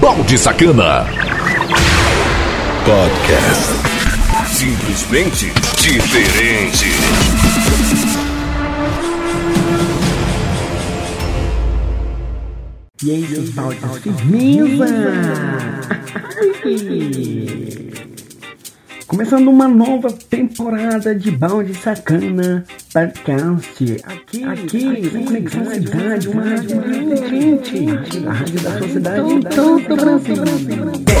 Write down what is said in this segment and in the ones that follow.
Balde Sacana. Podcast. Simplesmente diferente. E aí, seus baldes firmeza! Começando uma nova temporada de Balde Sacana Podcast. Aqui, aqui, aqui Conexão Cidade, uma rádio diferente. A rádio da sua cidade em todo o Brasil.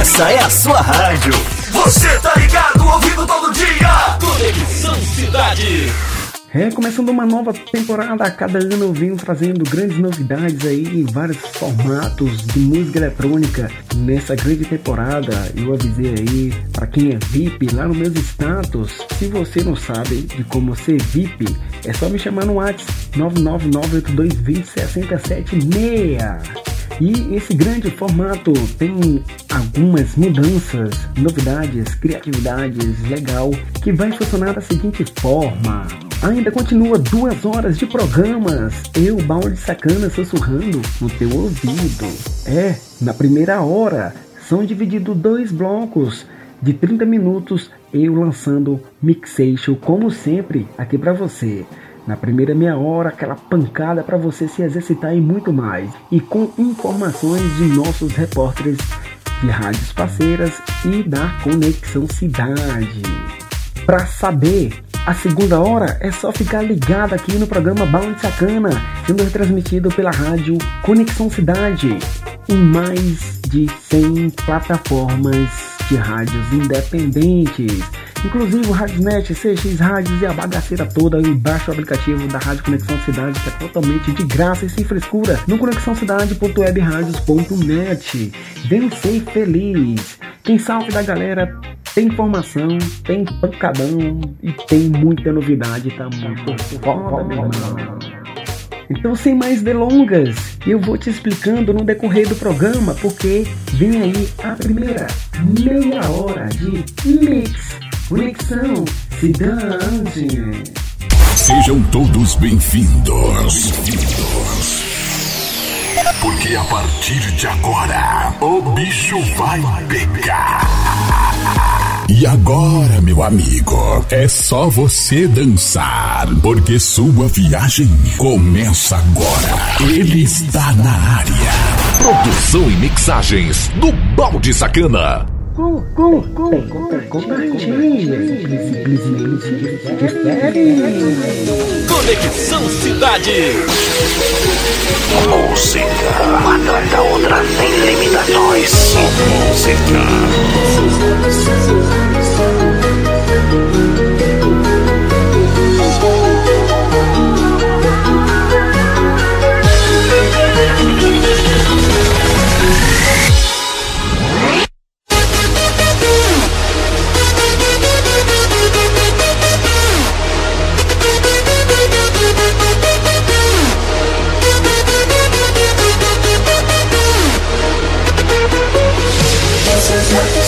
Essa é a sua rádio. Você tá ligado, ouvindo todo dia. Conexão Cidade. É, começando uma nova temporada, a cada ano eu venho trazendo grandes novidades aí em vários formatos de música eletrônica. Nessa grande temporada, eu avisei aí para quem é VIP lá nos meus status. Se você não sabe de como ser VIP, é só me chamar no WhatsApp 99982206076. E esse grande formato tem algumas mudanças, novidades, criatividades legal que vai funcionar da seguinte forma. Ainda continua duas horas de programas. Eu, balde sacana, sussurrando no teu ouvido. É, na primeira hora são divididos dois blocos de 30 minutos. Eu lançando mixation, como sempre, aqui para você. Na primeira meia hora, aquela pancada para você se exercitar e muito mais. E com informações de nossos repórteres de rádios parceiras e da Conexão Cidade. Para saber a segunda hora é só ficar ligado aqui no programa Bound Sacana, sendo retransmitido pela rádio Conexão Cidade em mais de 100 plataformas de rádios independentes. Inclusive o Radiosnet, CX Rádios e a bagaceira toda e baixa o aplicativo da Rádio Conexão Cidade que é totalmente de graça e sem frescura no conexãocidade.webradios.net. Vem ser feliz. Quem salve da galera tem informação, tem pancadão e tem muita novidade, tá muito. Então, sem mais delongas, eu vou te explicando no decorrer do programa, porque vem aí a primeira meia hora de Mix Conexão Cidade. Sejam todos bem-vindos. Bem-vindos. Porque a partir de agora, o bicho vai pegar. E agora, meu amigo, é só você dançar, porque sua viagem começa agora. Ele está na área. Produção e mixagens do Balde Sacana. Com, com, com, com. Conexão Cidade. Música, uma atrás da outra, sem limitações. Música.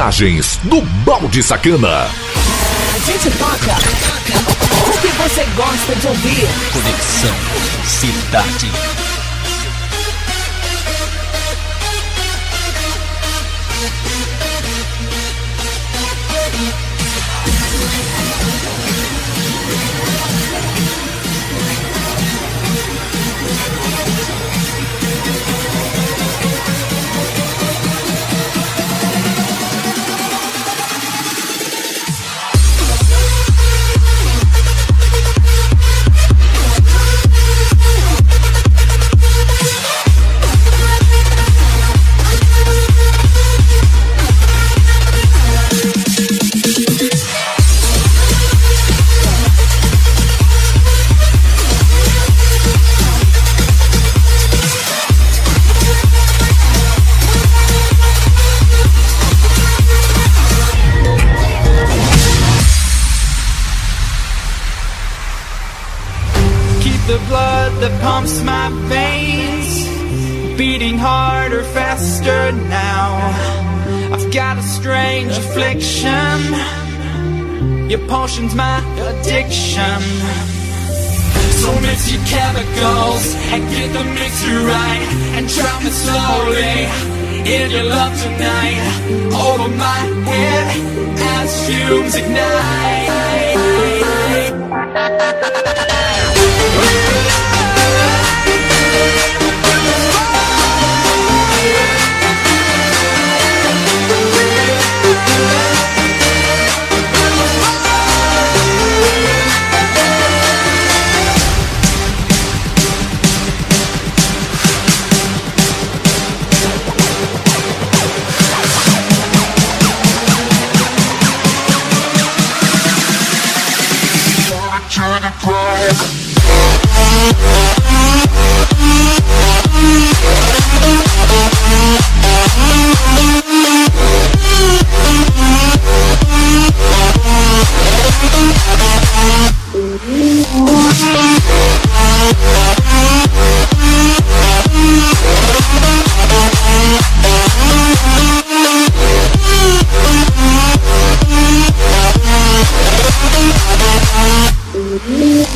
Mixagens do Balde Sacana. A gente toca o que você gosta de ouvir. Conexão Cidade. Potion's my addiction. So mix your chemicals and get the mixture right and drown me slowly in your love tonight. Over my head as fumes ignite.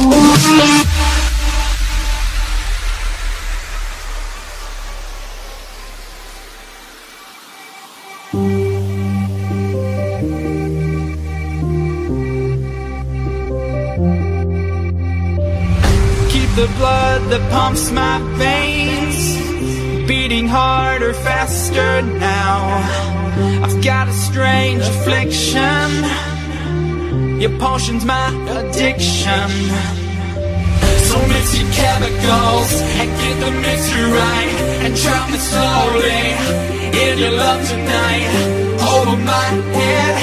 Música potion's my addiction. So mix your chemicals and get the mixture right and drown me slowly in your love tonight. Over my head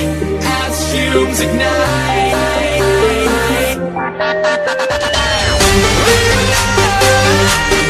as fumes ignite. Thank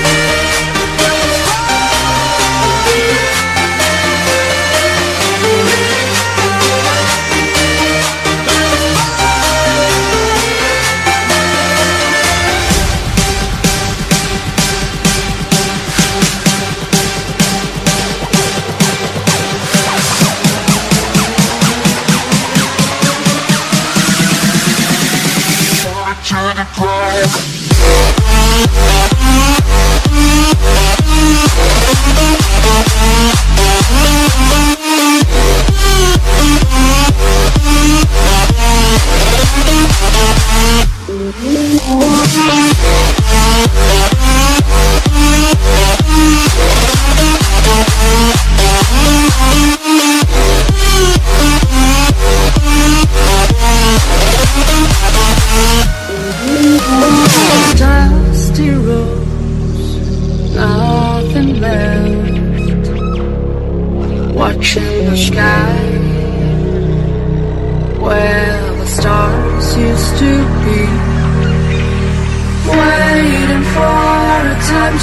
Yeah.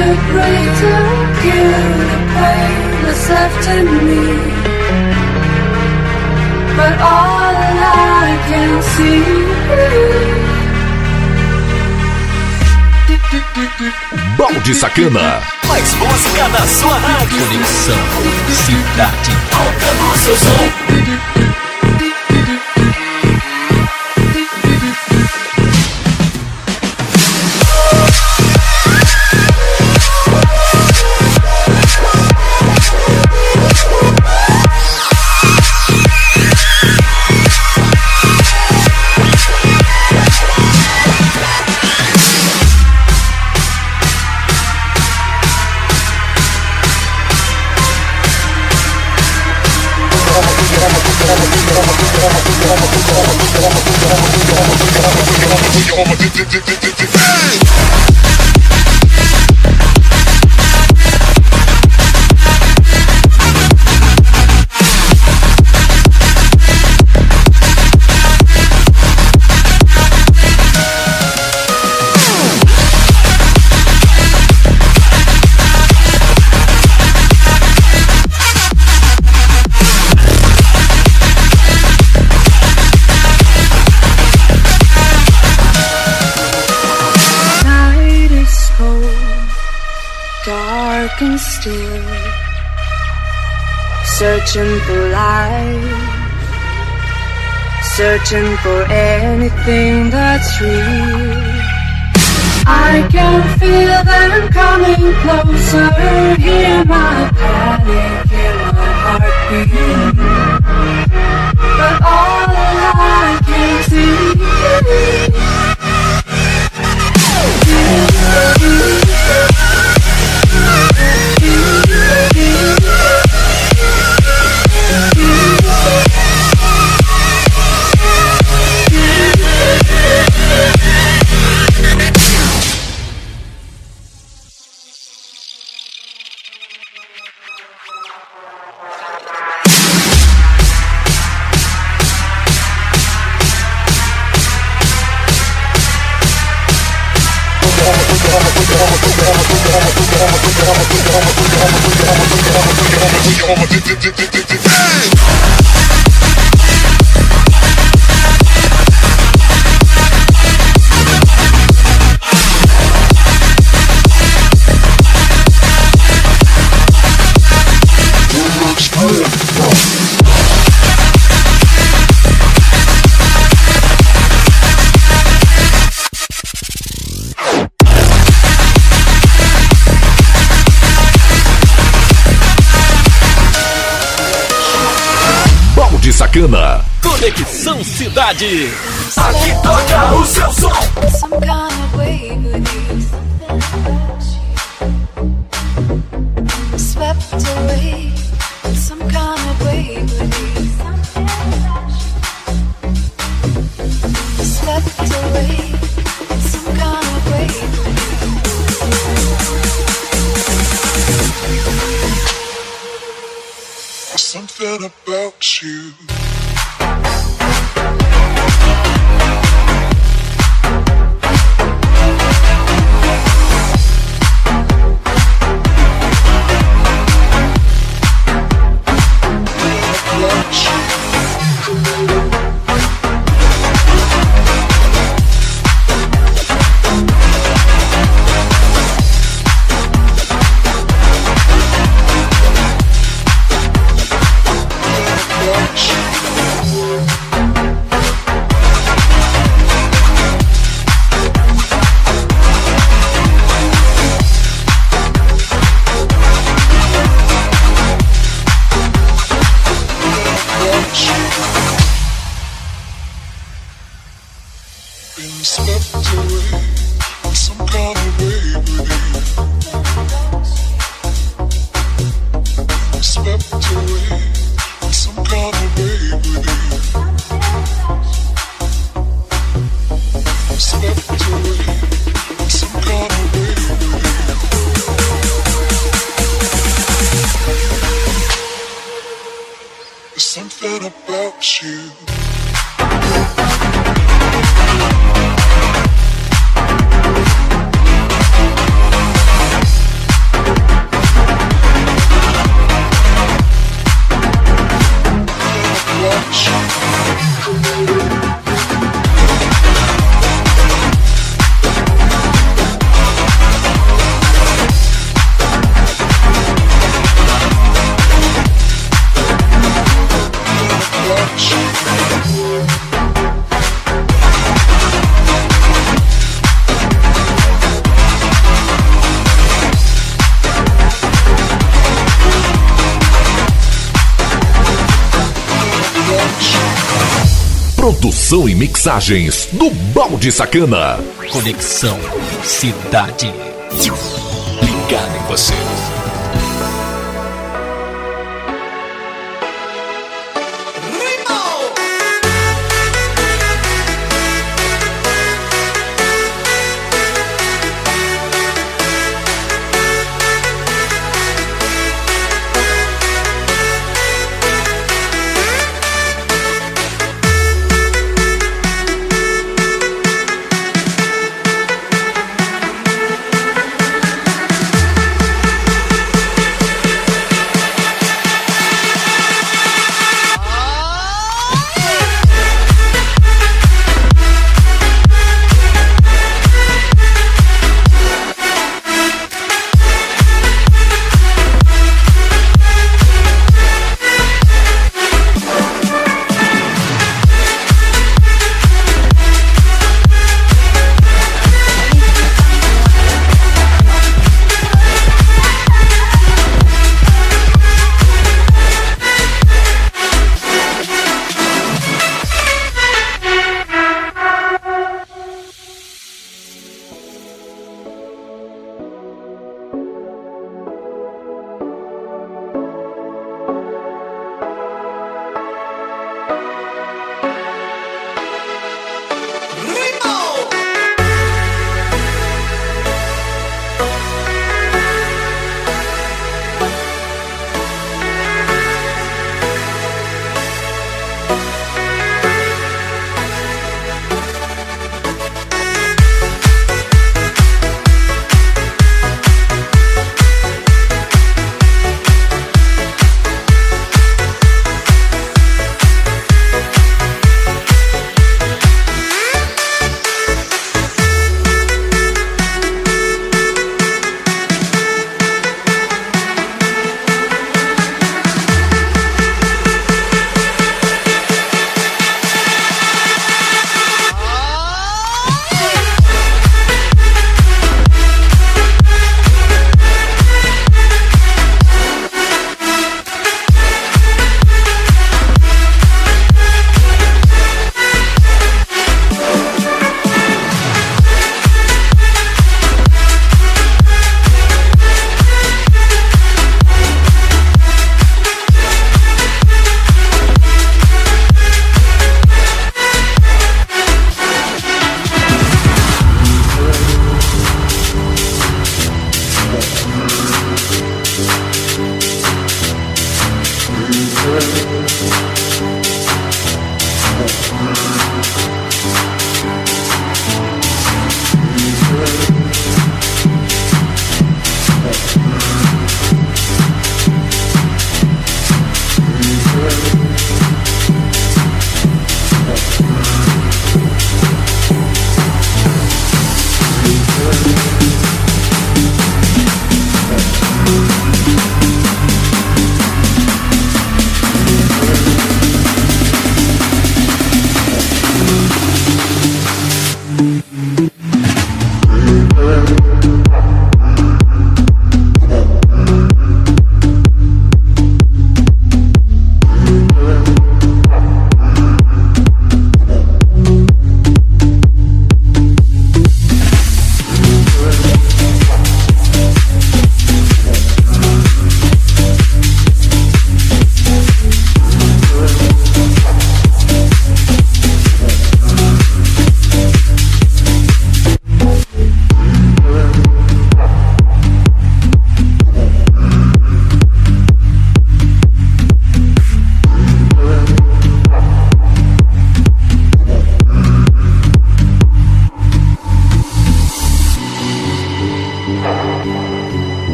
to pray to kill the pain that's left in me. But all I can see Balde Sacana, mais música na sua rádio. Conexão Cidade Alta no seu som. d d d d searching for life, searching for anything that's real. I can feel them coming closer, hear my panic, hear my heartbeat. But all I can see Sacana. Conexão Cidade. Aqui toca o seu som. Produção e mixagens do Balde Sacana. Conexão Cidade.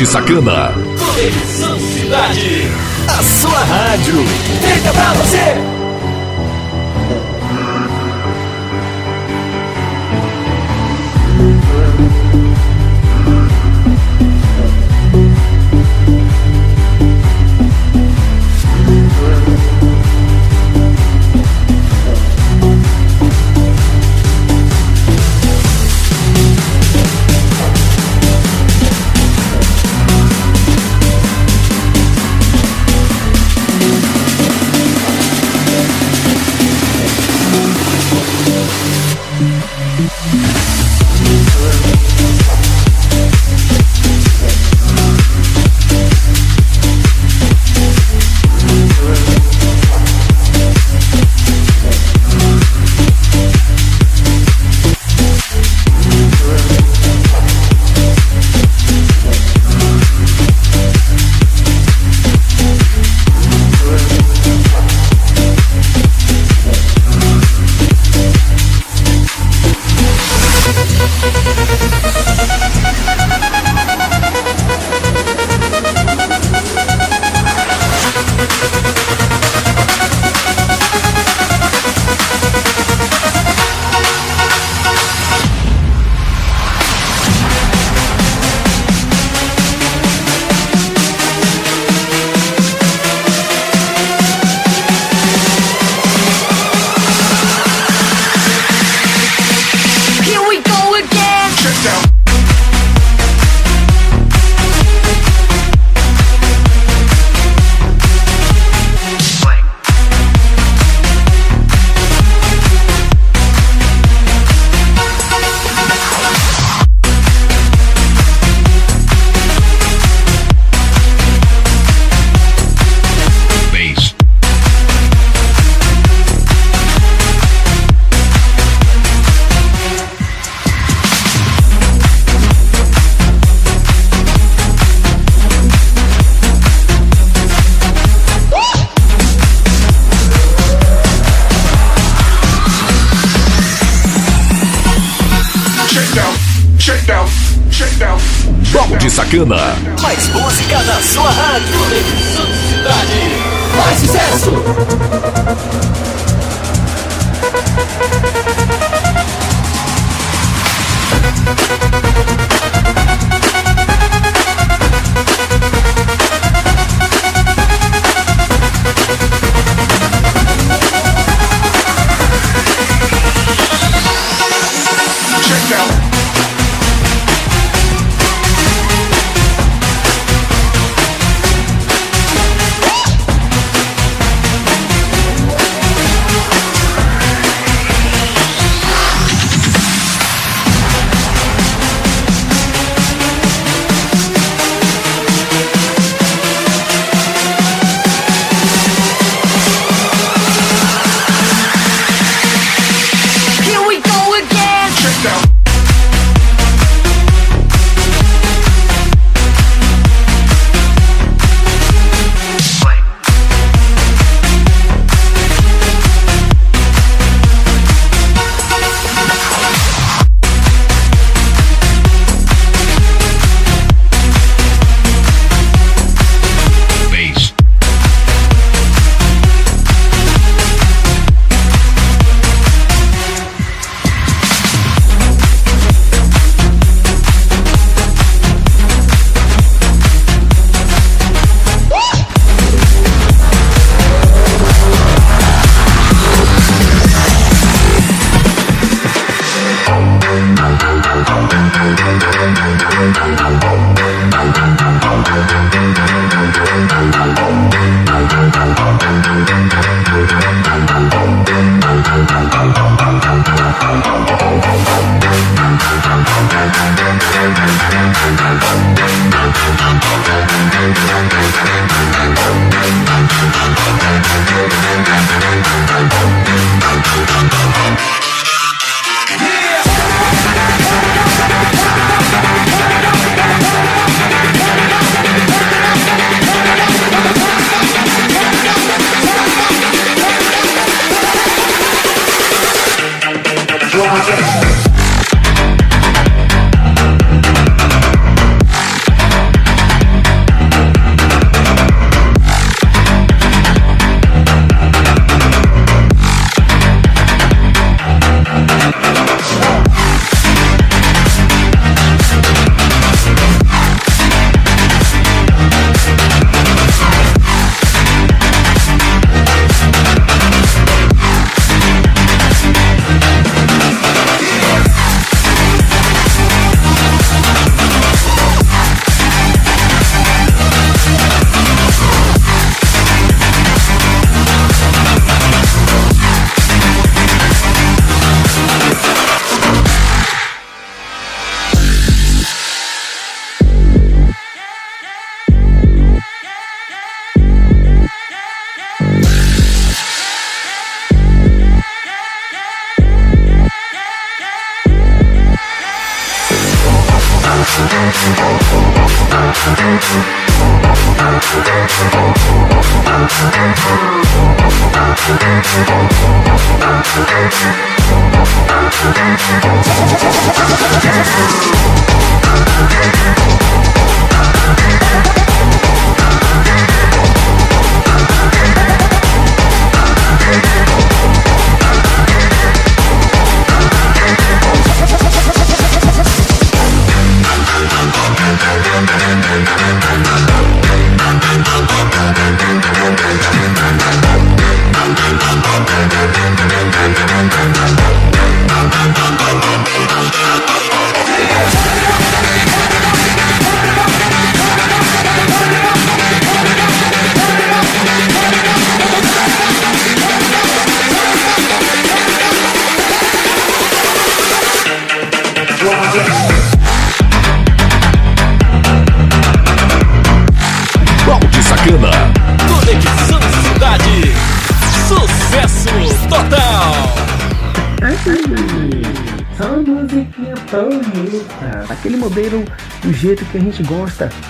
Balde Sacana. Mais música na sua rádio. Cidade. Mais sucesso.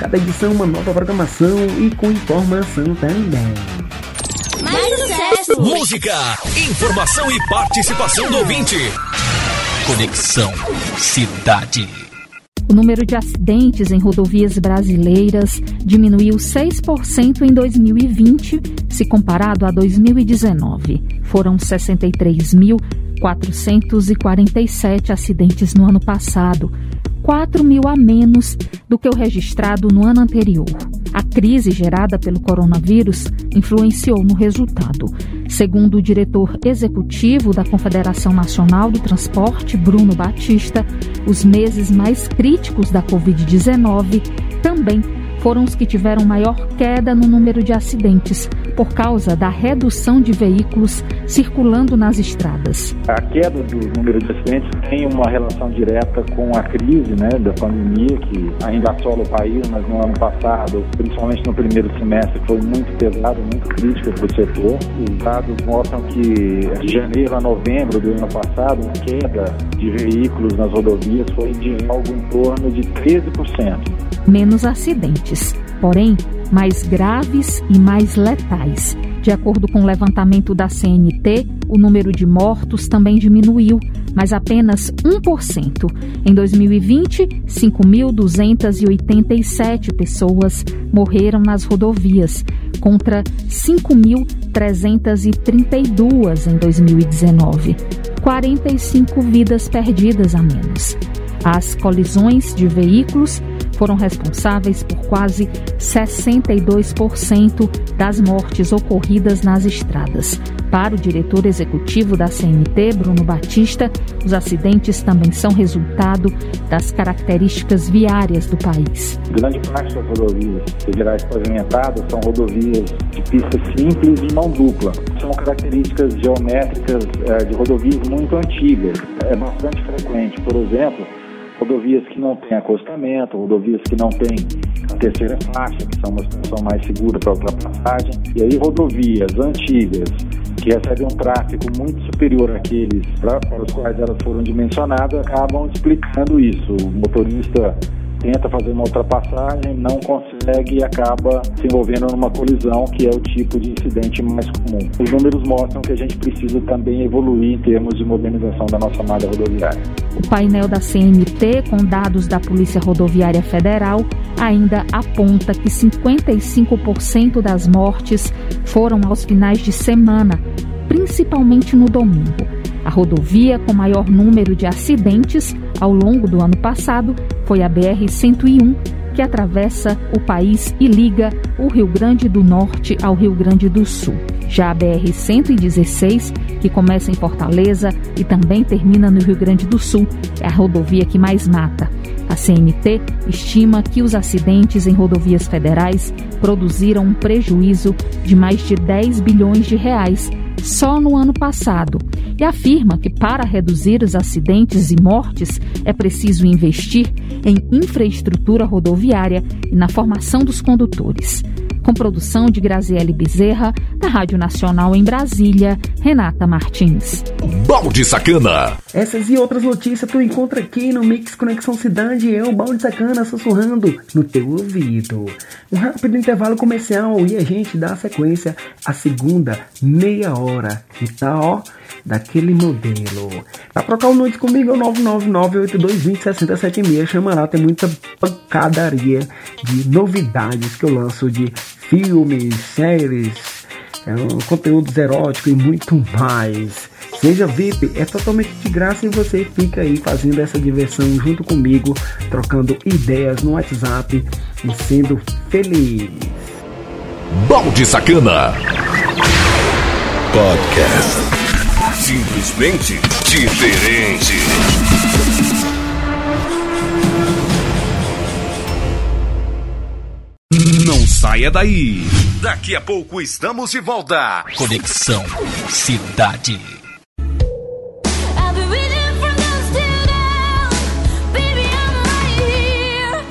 Cada edição uma nova programação e com informação também. Mais sucesso! Música, informação e participação do ouvinte. Conexão Cidade. O número de acidentes em rodovias brasileiras diminuiu 6% em 2020, se comparado a 2019. Foram 63.447 acidentes no ano passado, 4 mil a menos do que o registrado no ano anterior. A crise gerada pelo coronavírus influenciou no resultado. Segundo o diretor executivo da Confederação Nacional do Transporte, Bruno Batista, os meses mais críticos da Covid-19 também foram os que tiveram maior queda no número de acidentes, por causa da redução de veículos circulando nas estradas. A queda do número de acidentes tem uma relação direta com a crise né, da pandemia, que ainda assola o país, mas no ano passado, principalmente no primeiro semestre, foi muito pesado, muito crítico para o setor. Os dados mostram que de janeiro a novembro do ano passado, a queda de veículos nas rodovias foi de algo em torno de 13% menos acidentes, porém mais graves e mais letais. De acordo com o levantamento da CNT, o número de mortos também diminuiu, mas apenas 1%. Em 2020, 5.287 pessoas morreram nas rodovias, contra 5.332 em 2019. 45 vidas perdidas a menos. As colisões de veículos foram responsáveis por quase 62% das mortes ocorridas nas estradas. Para o diretor executivo da CNT, Bruno Batista, os acidentes também são resultado das características viárias do país. Grande parte das rodovias federais pavimentadas são rodovias de pista simples de mão dupla. São características geométricas eh, de rodovias muito antigas. É bastante frequente, por exemplo, rodovias que não têm acostamento, rodovias que não têm a terceira faixa, que são uma situação mais segura para ultrapassagem, e aí rodovias antigas que recebem um tráfego muito superior àqueles para, para os quais elas foram dimensionadas, acabam explicando isso. O motorista tenta fazer uma ultrapassagem, não consegue e acaba se envolvendo numa colisão, que é o tipo de incidente mais comum. Os números mostram que a gente precisa também evoluir em termos de modernização da nossa malha rodoviária. O painel da CNT, com dados da Polícia Rodoviária Federal, ainda aponta que 55% das mortes foram aos finais de semana, principalmente no domingo. A rodovia com maior número de acidentes ao longo do ano passado foi a BR-101, que atravessa o país e liga o Rio Grande do Norte ao Rio Grande do Sul. Já a BR-116, que começa em Fortaleza e também termina no Rio Grande do Sul, é a rodovia que mais mata. A CNT estima que os acidentes em rodovias federais produziram um prejuízo de mais de 10 bilhões de reais só no ano passado e afirma que para reduzir os acidentes e mortes é preciso investir em infraestrutura rodoviária e na formação dos condutores. Com produção de Graziele Bezerra, da Rádio Nacional em Brasília, Renata Martins. Balde Sacana. Essas e outras notícias tu encontra aqui no Mix Conexão Cidade. Eu, Balde Sacana, sussurrando no teu ouvido. Um rápido intervalo comercial e a gente dá sequência à segunda meia hora. E tá, ó, daquele modelo. Pra trocar o nude comigo é o 999-8220-6076. Chama lá, tem muita pancadaria de novidades que eu lanço de filmes, séries, é, conteúdos eróticos e muito mais. Seja VIP, é totalmente de graça e você fica aí fazendo essa diversão junto comigo, trocando ideias no WhatsApp e sendo feliz. Balde Sacana Podcast. Simplesmente diferente. Não saia daí. Daqui a pouco estamos de volta. Conexão Cidade.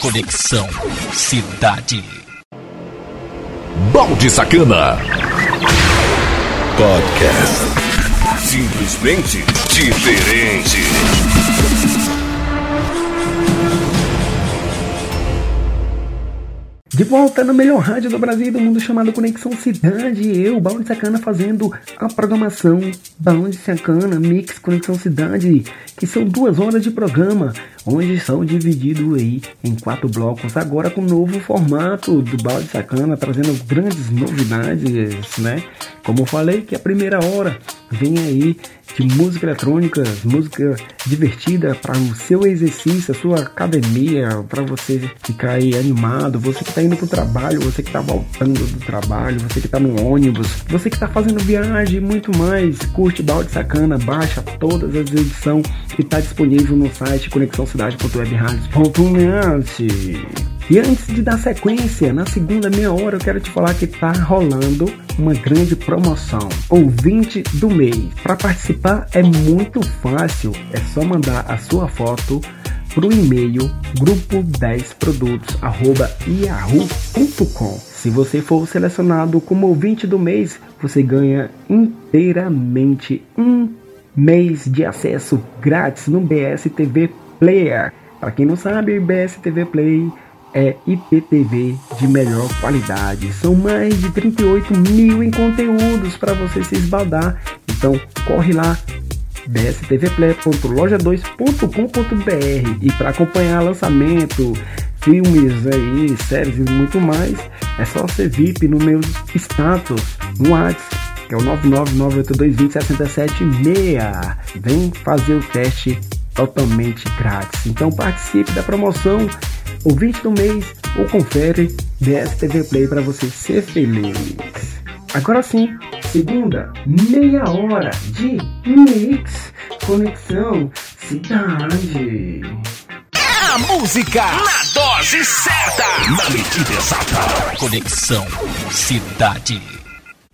Conexão Cidade. Balde Sacana. Podcast. Simplesmente diferente. De volta no melhor rádio do Brasil e do mundo chamado Conexão Cidade, eu, Balde Sacana, fazendo a programação Balde Sacana Mix Conexão Cidade, que são duas horas de programa, onde são divididos aí em quatro blocos, agora com o novo formato do Balde Sacana, trazendo grandes novidades, né? Como eu falei, que a primeira hora vem aí de música eletrônica, música divertida para o seu exercício, a sua academia, para você ficar aí animado, você que está indo para o trabalho, você que está voltando do trabalho, você que está no ônibus, você que está fazendo viagem e muito mais, curte Balde Sacana, baixa todas as edições que está disponível no site conexãocidade.webradios.net. E antes de dar sequência, na segunda meia hora eu quero te falar que está rolando uma grande promoção, ouvinte do mês. Para participar é muito fácil, é só mandar a sua foto para o e-mail grupo10produtos@yahoo.com. Se você for selecionado como ouvinte do mês, você ganha inteiramente um mês de acesso grátis no BS TV Player. Para quem não sabe, BS TV é IPTV de melhor qualidade. São mais de 38 mil em conteúdos para você se esbaldar. Então corre lá bstvplay.loja2.com.br e para acompanhar lançamento, filmes aí, séries e muito mais, é só ser VIP no meu status no WhatsApp, que é o 99982206766. Vem fazer o teste totalmente grátis. Então participe da promoção ouvinte do mês ou confere BSTV Play para você ser feliz. Agora sim, segunda meia hora de Mix Conexão Cidade. A música na dose certa, na medida exata. Conexão Cidade.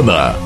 Balde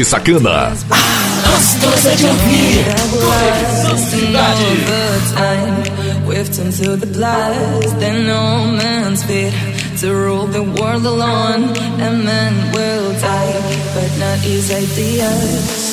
de Sacana. Ah, gostosa de ouvir. Cidade. to rule the world alone, and men will die, but not his ideas.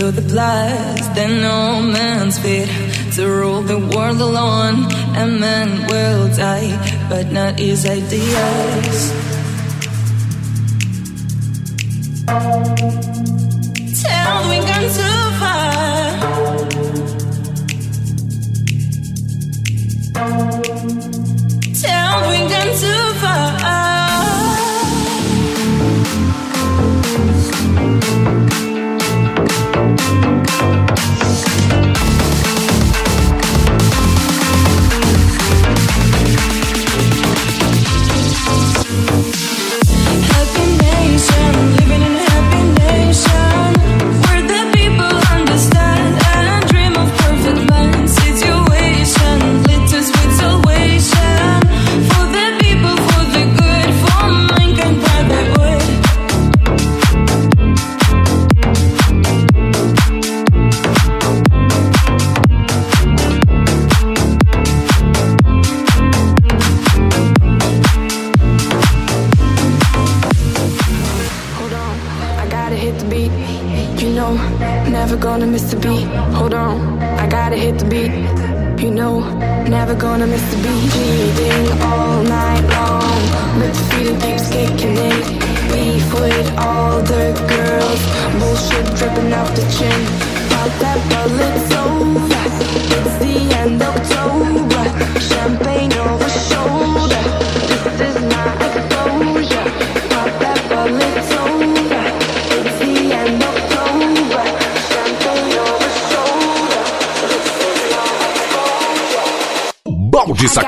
till the plies that no man's fit to rule the world alone, and men will die, but not his ideas.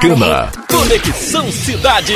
Balde Sacana. Conexão Cidade.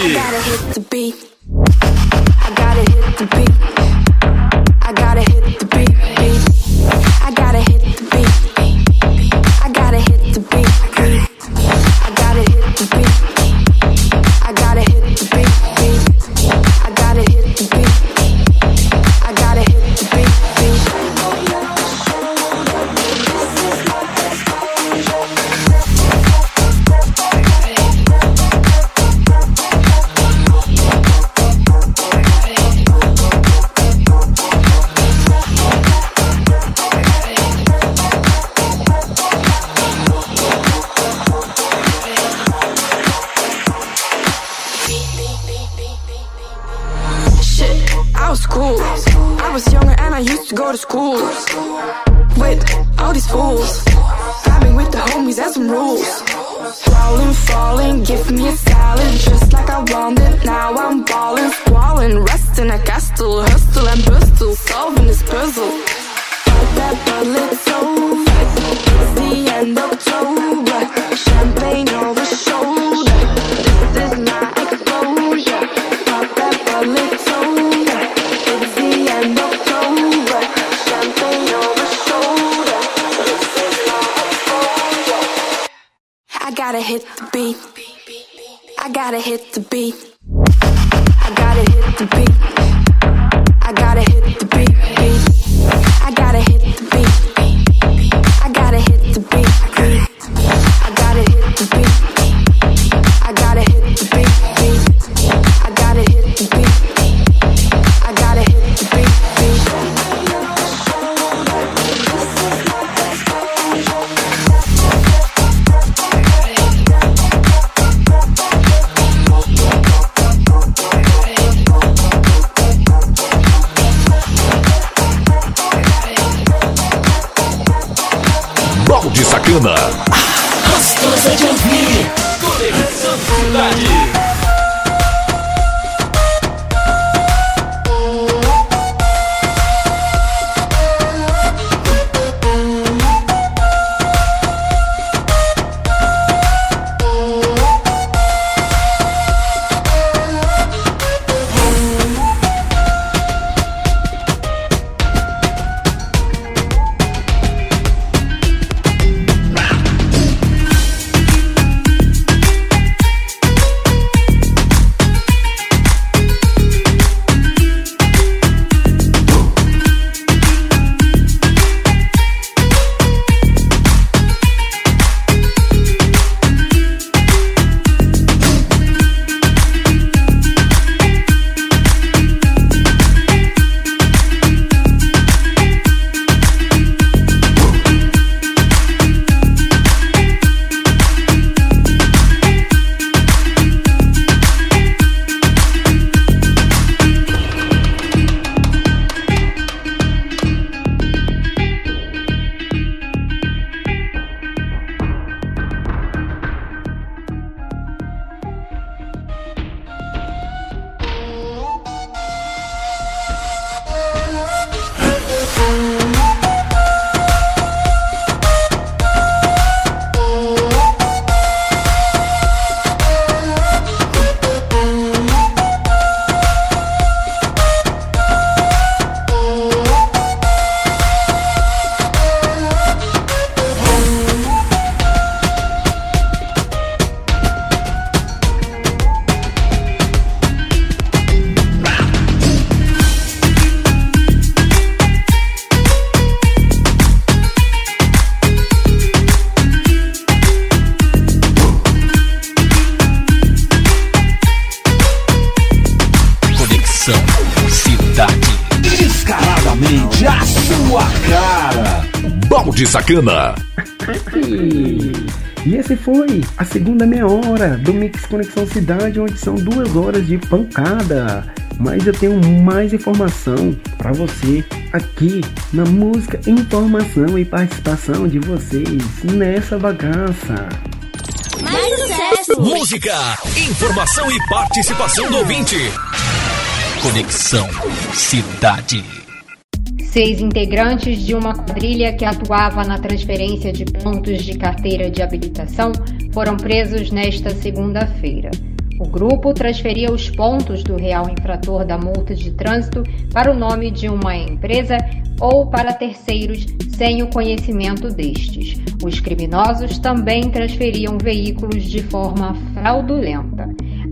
Sacana. Gostosa de ouvir. Conexão Cidade. Balde Sacana. E esse foi a segunda meia hora do Mix Conexão Cidade, onde são duas horas de pancada. Mas eu tenho mais informação para você aqui na música, informação e participação de vocês nessa bagaça. Mais sucesso! Música, informação e participação do ouvinte. Conexão Cidade. Seis integrantes de uma quadrilha que atuava na transferência de pontos de carteira de habilitação foram presos nesta segunda-feira. O grupo transferia os pontos do real infrator da multa de trânsito para o nome de uma empresa ou para terceiros sem o conhecimento destes. Os criminosos também transferiam veículos de forma fraudulenta.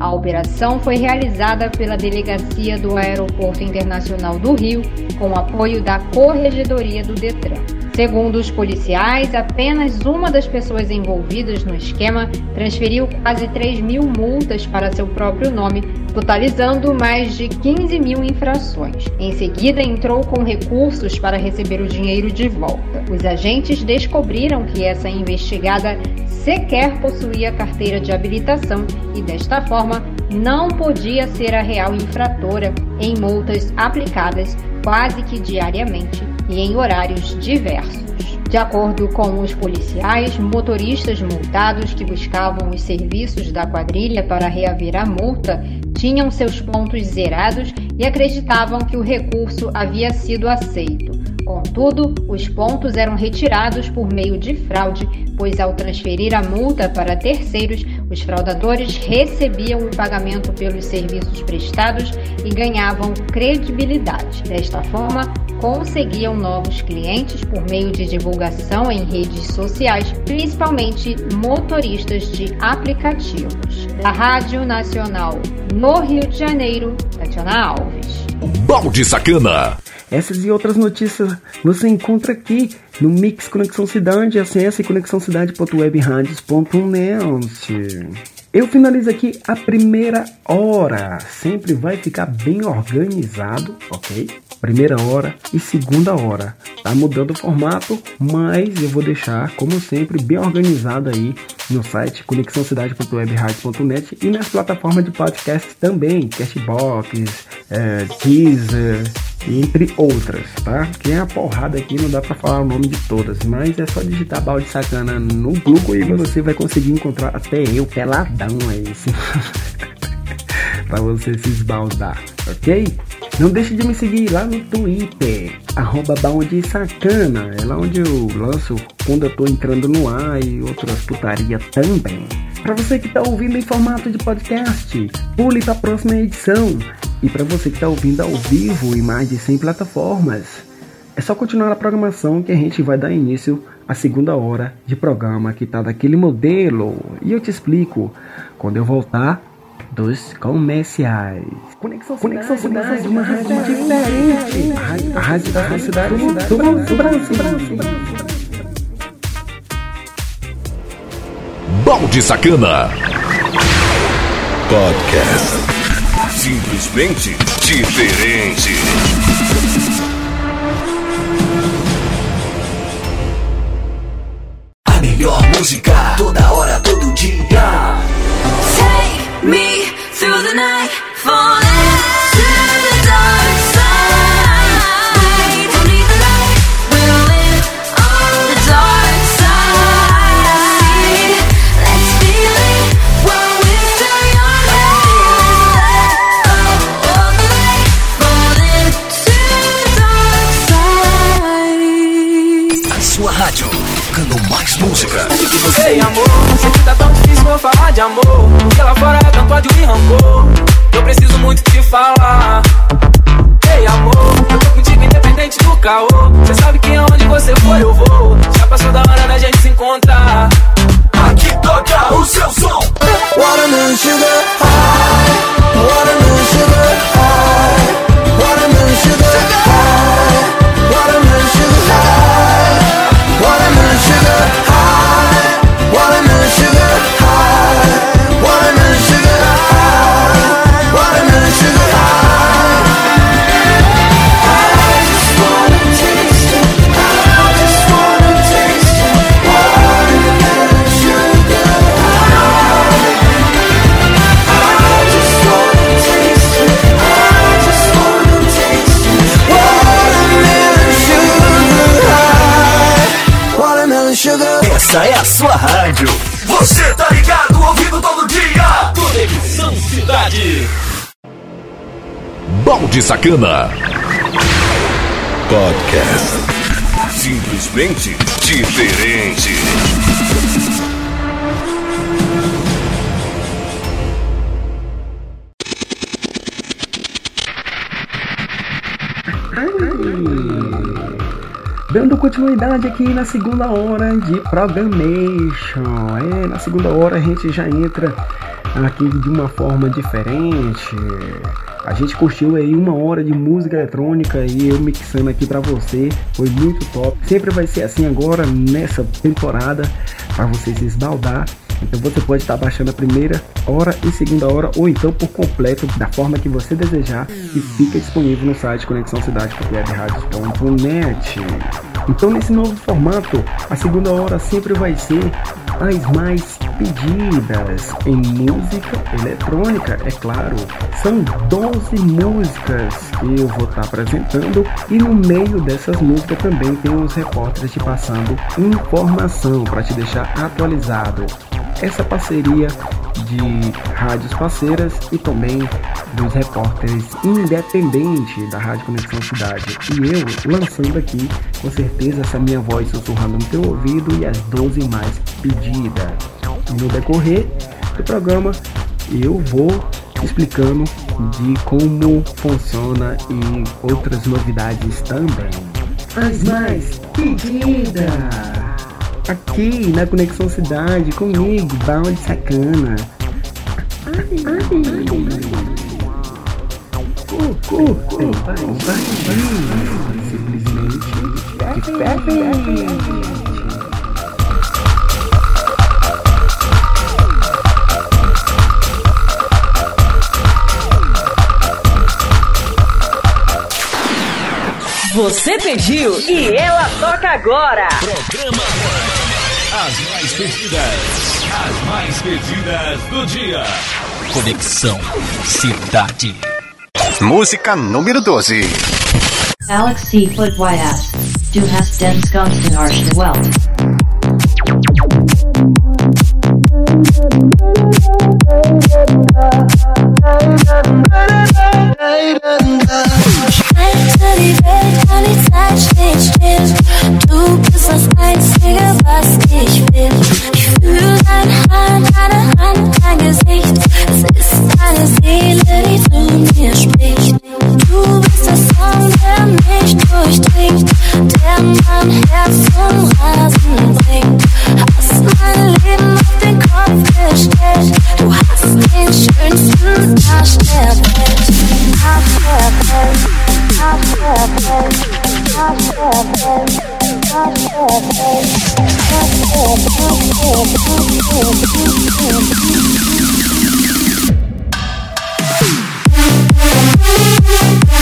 A operação foi realizada pela Delegacia do Aeroporto Internacional do Rio, com apoio da Corregedoria do Detran. Segundo os policiais, apenas uma das pessoas envolvidas no esquema transferiu quase 3 mil multas para seu próprio nome, totalizando mais de 15 mil infrações. Em seguida, entrou com recursos para receber o dinheiro de volta. Os agentes descobriram que essa investigada sequer possuía carteira de habilitação e, desta forma, não podia ser a real infratora em multas aplicadas quase que diariamente e em horários diversos. De acordo com os policiais, motoristas multados que buscavam os serviços da quadrilha para reaver a multa tinham seus pontos zerados e acreditavam que o recurso havia sido aceito. Contudo, os pontos eram retirados por meio de fraude, pois ao transferir a multa para terceiros, os fraudadores recebiam o pagamento pelos serviços prestados e ganhavam credibilidade. Desta forma, conseguiam novos clientes por meio de divulgação em redes sociais, principalmente motoristas de aplicativos. Da Rádio Nacional no Rio de Janeiro, Tatiana Alves. Balde Sacana. Essas e outras notícias você encontra aqui no Mix Conexão Cidade. Acesse conexãocidade.webradios.net. Eu finalizo aqui a primeira hora. Sempre vai ficar bem organizado, ok? Primeira hora e segunda hora. Tá mudando o formato, mas eu vou deixar, como sempre, bem organizado aí no site conexãocidade.webradios.net e nas plataformas de podcast também, Cashbox, é, entre outras, tá? Que é a porrada aqui, não dá pra falar o nome de todas, mas é só digitar balde sacana no Google e você vai conseguir encontrar até eu peladão aí, assim, pra você se esbaldar, ok? Não deixe de me seguir lá no Twitter, arroba balde sacana, é lá onde eu lanço quando eu tô entrando no ar e outras putaria também. Para você que está ouvindo em formato de podcast, pule para a próxima edição. E para você que está ouvindo ao vivo em mais de 100 plataformas, é só continuar a programação que a gente vai dar início à segunda hora de programa que está daquele modelo. E eu te explico quando eu voltar dos comerciais. Conexão, Conexão Cidade, de uma rádio diferente. A rádio da cidade do Brasil. Balde Sacana. Podcast. Simplesmente diferente. A melhor música toda hora, todo dia. Take me música. Ei amor, que tá eu falar de amor. Porque lá fora é tanto ódio e rancor. Eu preciso muito te falar. Ei amor, eu tô contigo independente do caô. Cê sabe que aonde você for eu vou. Já passou da hora da gente se encontrar. Aqui toca o seu som. Watermelon sugar high. Watermelon sugar high. Watermelon sugar high. Watermelon sugar high. Watermelon sugar high Essa é a sua rádio. Você tá ligado, ouvindo todo dia. Conexão Cidade. Balde Sacana. Podcast. Simplesmente diferente. Dando continuidade aqui na segunda hora de Programation. É, na segunda hora a gente já entra aqui de uma forma diferente. A gente curtiu aí uma hora de música eletrônica e eu mixando aqui pra você. Foi muito top. Sempre vai ser assim agora nessa temporada para você se esbaldar. Então você pode estar baixando a primeira hora e segunda hora ou então por completo da forma que você desejar e fica disponível no site conexãocidade.net. Então nesse novo formato, a segunda hora sempre vai ser as mais pedidas em música eletrônica, é claro. São 12 músicas que eu vou estar apresentando e no meio dessas músicas também tem os repórteres te passando informação para te deixar atualizado. Essa parceria de rádios parceiras e também dos repórteres independentes da Rádio Conexão Cidade. E eu lançando aqui, com certeza, essa minha voz sussurrando no teu ouvido e as 12 mais pedidas. No decorrer do programa, eu vou explicando de como funciona e outras novidades também. As mais pedidas! Aqui na Conexão Cidade, comigo, Balde Sacana. Vai, vai, simplesmente diferente. Você pediu e ela toca agora. Programa As mais pedidas. As mais pedidas do dia. Conexão Cidade. Música número 12. Alex C. Foot Ass. Du hast den skönsten Arsch der Welt. Halte was ich will. Ich fühle deine Hand, deine Hand, dein Gesicht. Es ist deine Seele, die mir spricht. Du bist der Song, der mich durchdringt, der mein Herz zum Rasen bringt. Hast mein Leben auf den Kopf gestellt. Du hast den schönsten Arsch der Welt.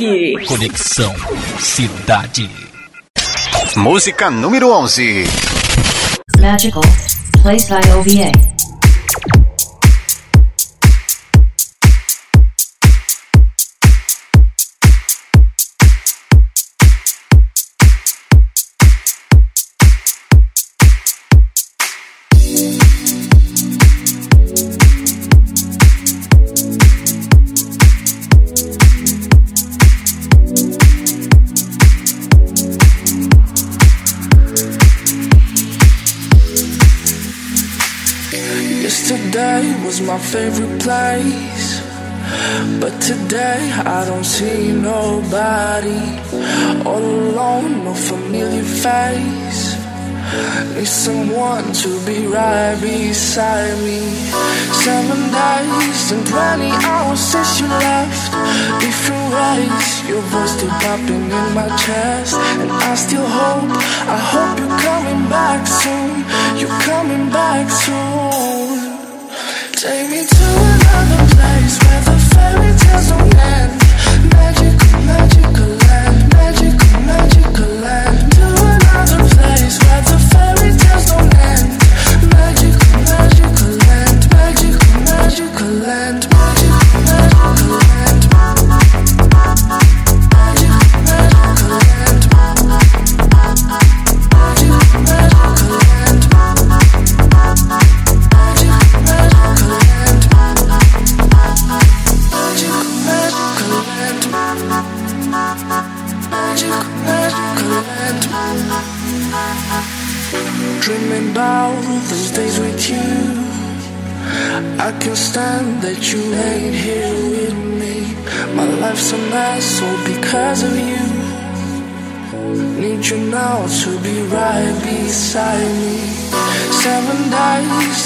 aqui. Conexão Cidade. Música número 11. Magical. Place IOVA. Yesterday was my favorite place. But today I don't see nobody. All alone, no familiar face. Need someone to be right beside me. Seven days and 20 hours since you left. Different ways, your voice still popping in my chest. And I still hope, I hope you're coming back soon. You're coming back soon. Take me to another place where the fairy tales don't end. Magical,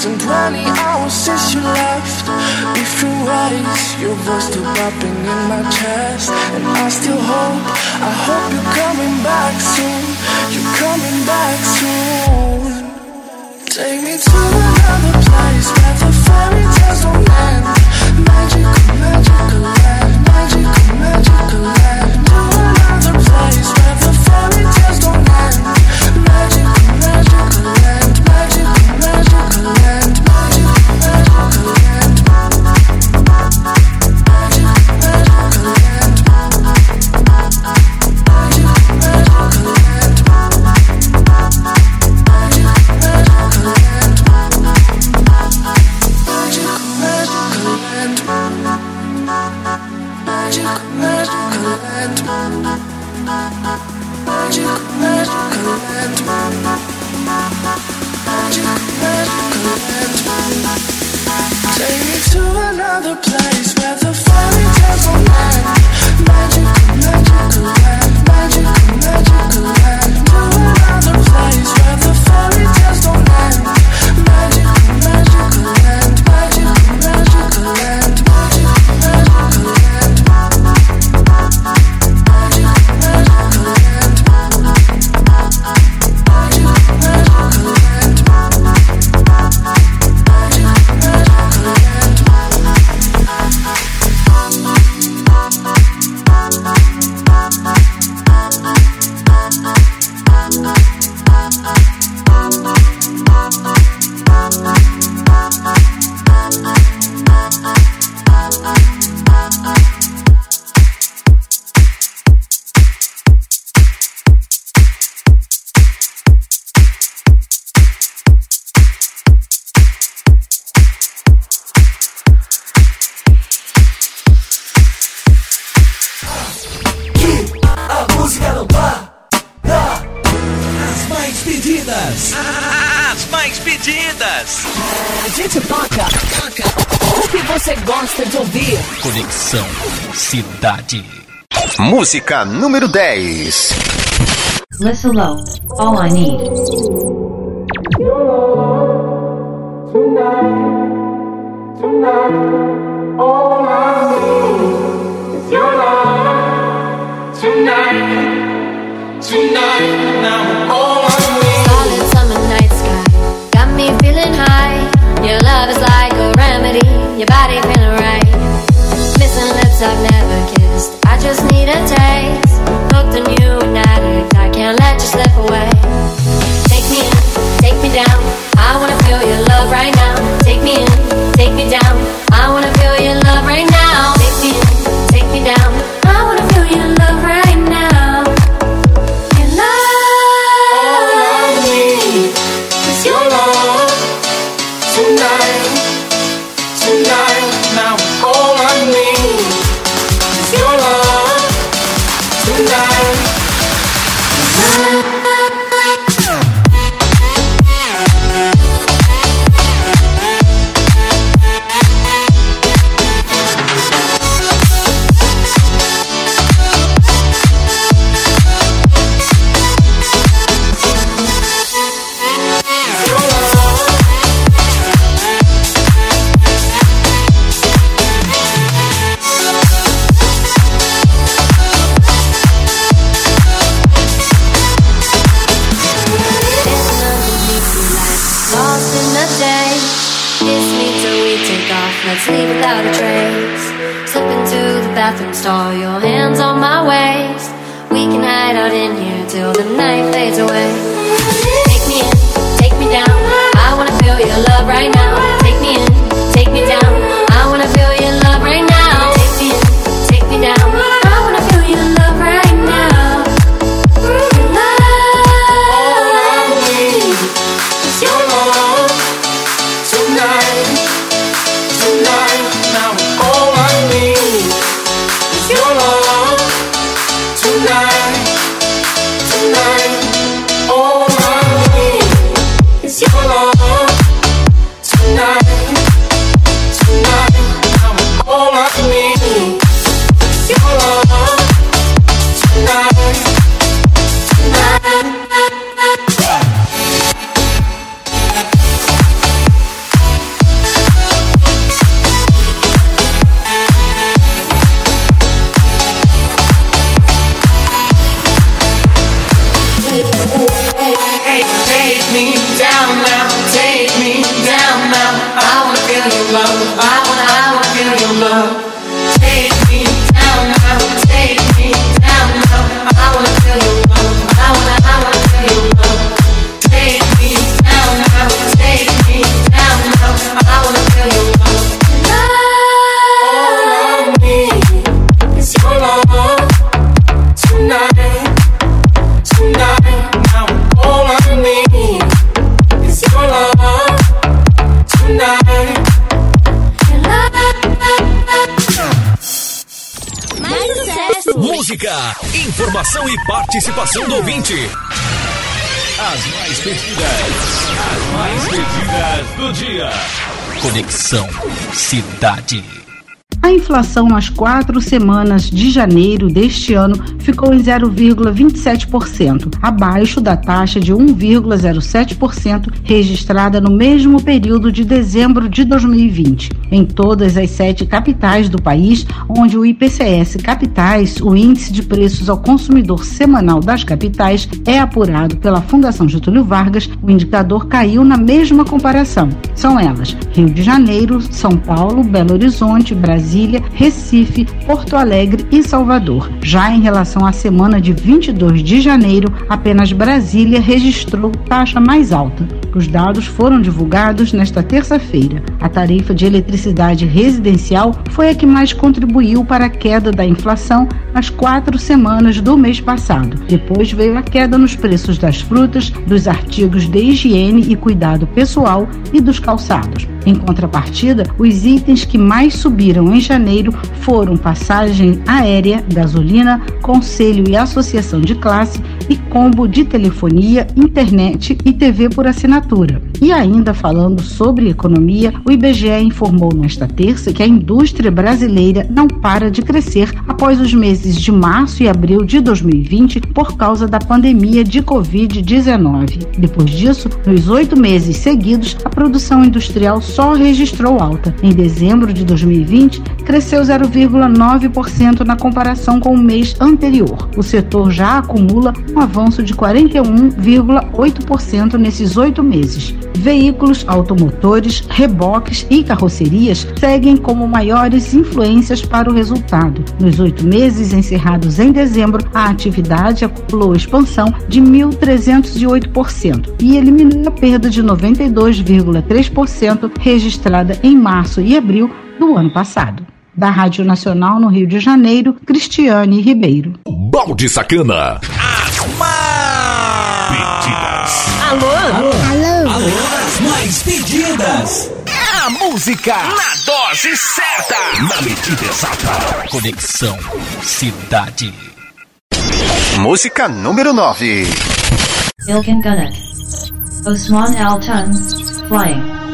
and 20 hours since you left. Different ways, your voice still popping in my chest. And I still hope, I hope you're coming back soon. You're coming back soon. Take me to another place where the fairy tales don't end. Magical magical, divertidas. A gente toca o que você gosta de ouvir. Conexão Cidade. Música número 10. Listen low. All I need. Your body feeling right. Missing lips I've never kissed. I just need a taste. Hooked on you and addict. I can't let you slip away. Take me in, take me down. Conexão Cidade. A inflação nas quatro semanas de janeiro deste ano ficou em 0,27%, abaixo da taxa de 1,07% registrada no mesmo período de dezembro de 2020. Em todas as sete capitais do país, onde o IPCS Capitais, o Índice de Preços ao Consumidor Semanal das Capitais, é apurado pela Fundação Getúlio Vargas, o indicador caiu na mesma comparação. São elas: Rio de Janeiro, São Paulo, Belo Horizonte, Brasília, Recife, Porto Alegre e Salvador. Já em relação à semana de 22 de janeiro, apenas Brasília registrou taxa mais alta. Os dados foram divulgados nesta terça-feira. A tarifa de eletricidade residencial foi a que mais contribuiu para a queda da inflação nas quatro semanas do mês passado. Depois veio a queda nos preços das frutas, dos artigos de higiene e cuidado pessoal e dos calçados. Em contrapartida, os itens que mais subiram em janeiro foram passagem aérea, gasolina, conselho e associação de classe e combo de telefonia, internet e TV por assinatura. E ainda falando sobre economia, o IBGE informou nesta terça que a indústria brasileira não para de crescer após os meses de março e abril de 2020 por causa da pandemia de Covid-19. Depois disso, nos oito meses seguidos, a produção industrial só registrou alta. Em dezembro de 2020, cresceu 0,9% na comparação com o mês anterior. O setor já acumula um avanço de 41,8% nesses oito meses. Veículos, automotores, reboques e carrocerias seguem como maiores influências para o resultado. Nos oito meses encerrados em dezembro, a atividade acumulou expansão de 1.308% e eliminou a perda de 92,3% registrada em março e abril do ano passado. Da Rádio Nacional no Rio de Janeiro, Cristiane Ribeiro. Balde Sacana. Alô? Alô? Alô? As mais pedidas. É a música na dose certa. Na medida exata. Conexão Cidade. Música número 9. Ilkin Gunnock. Osman Altan, Flying.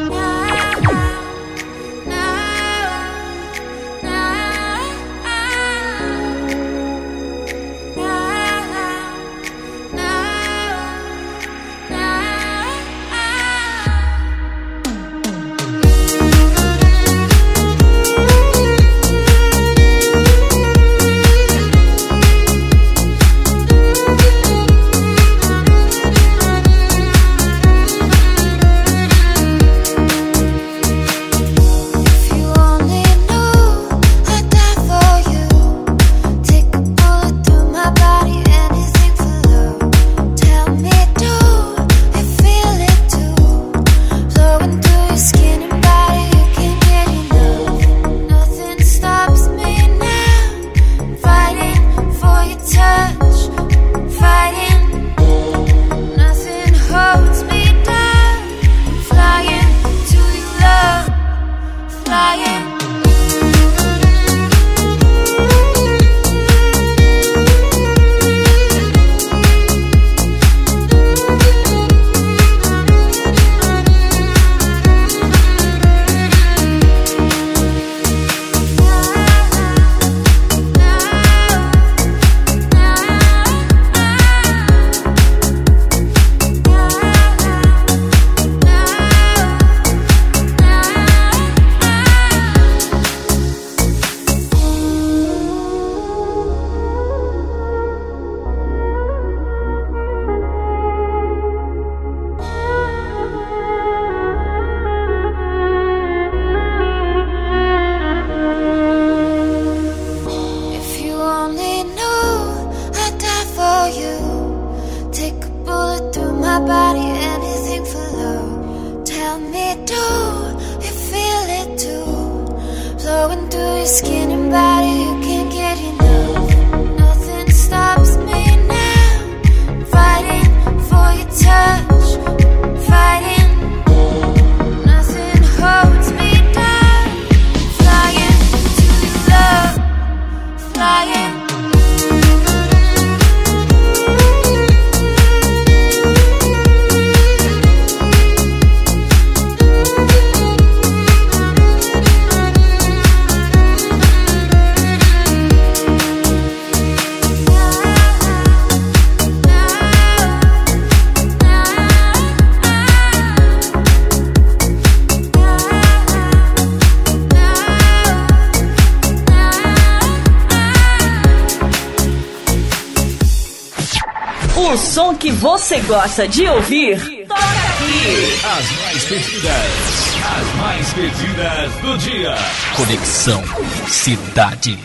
Gosta de ouvir, toca aqui. As mais pedidas. As mais pedidas do dia. Conexão Cidade.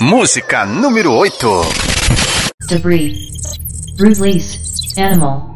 Música número 8. Debris. Release. Animal.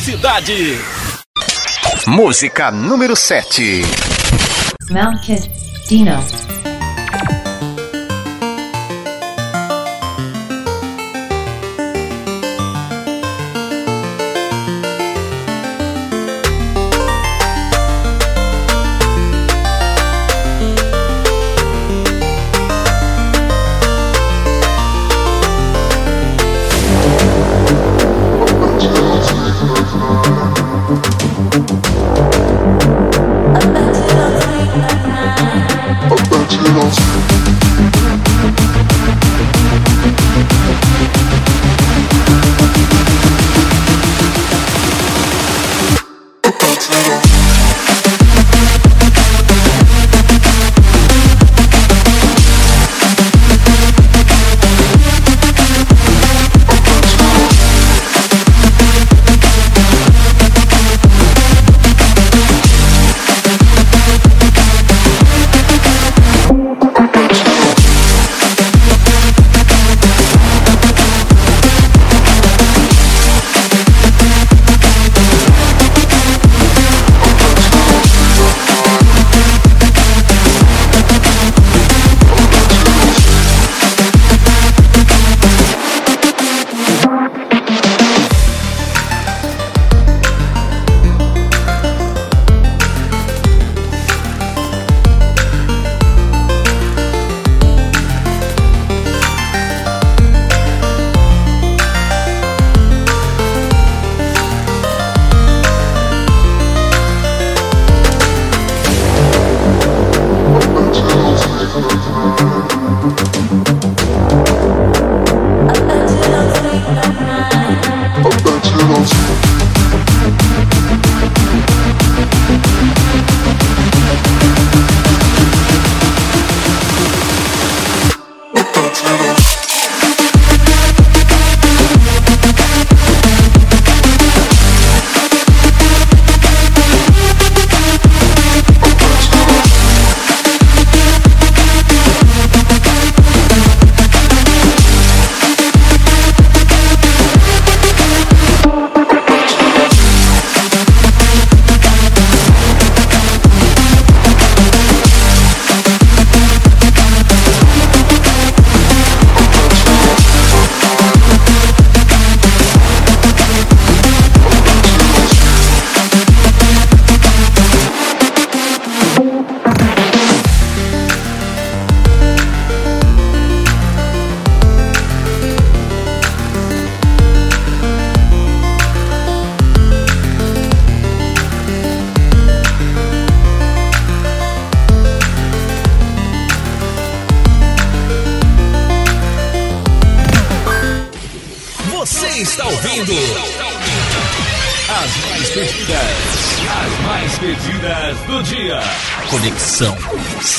Cidade. Música número 7. Mount Kid, Dino.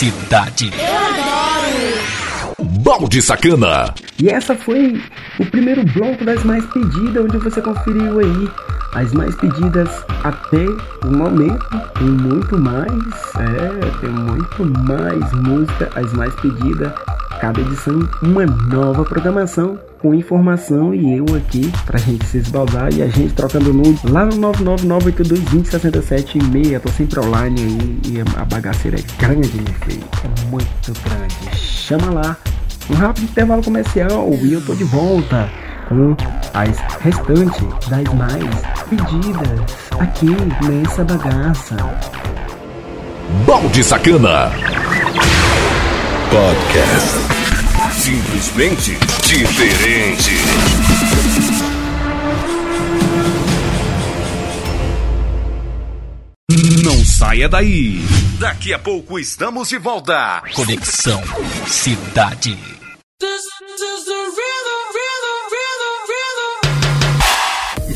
Cidade. Balde Sacana. E essa foi o primeiro bloco das mais pedidas, onde você conferiu aí as mais pedidas até o momento. Tem muito mais, é, tem muito mais música, as mais pedidas. Cada edição, uma nova programação com informação e eu aqui pra gente se esbaldar e a gente trocando nude lá no 999822067 Tô sempre online aí e a bagaceira é grande, meu filho. É muito grande. Chama lá. Um rápido intervalo comercial e eu tô de volta com as restantes das mais pedidas aqui nessa bagaça. Balde Sacana. Podcast. Simplesmente diferente. Não saia daí. Daqui a pouco estamos de volta. Conexão Cidade.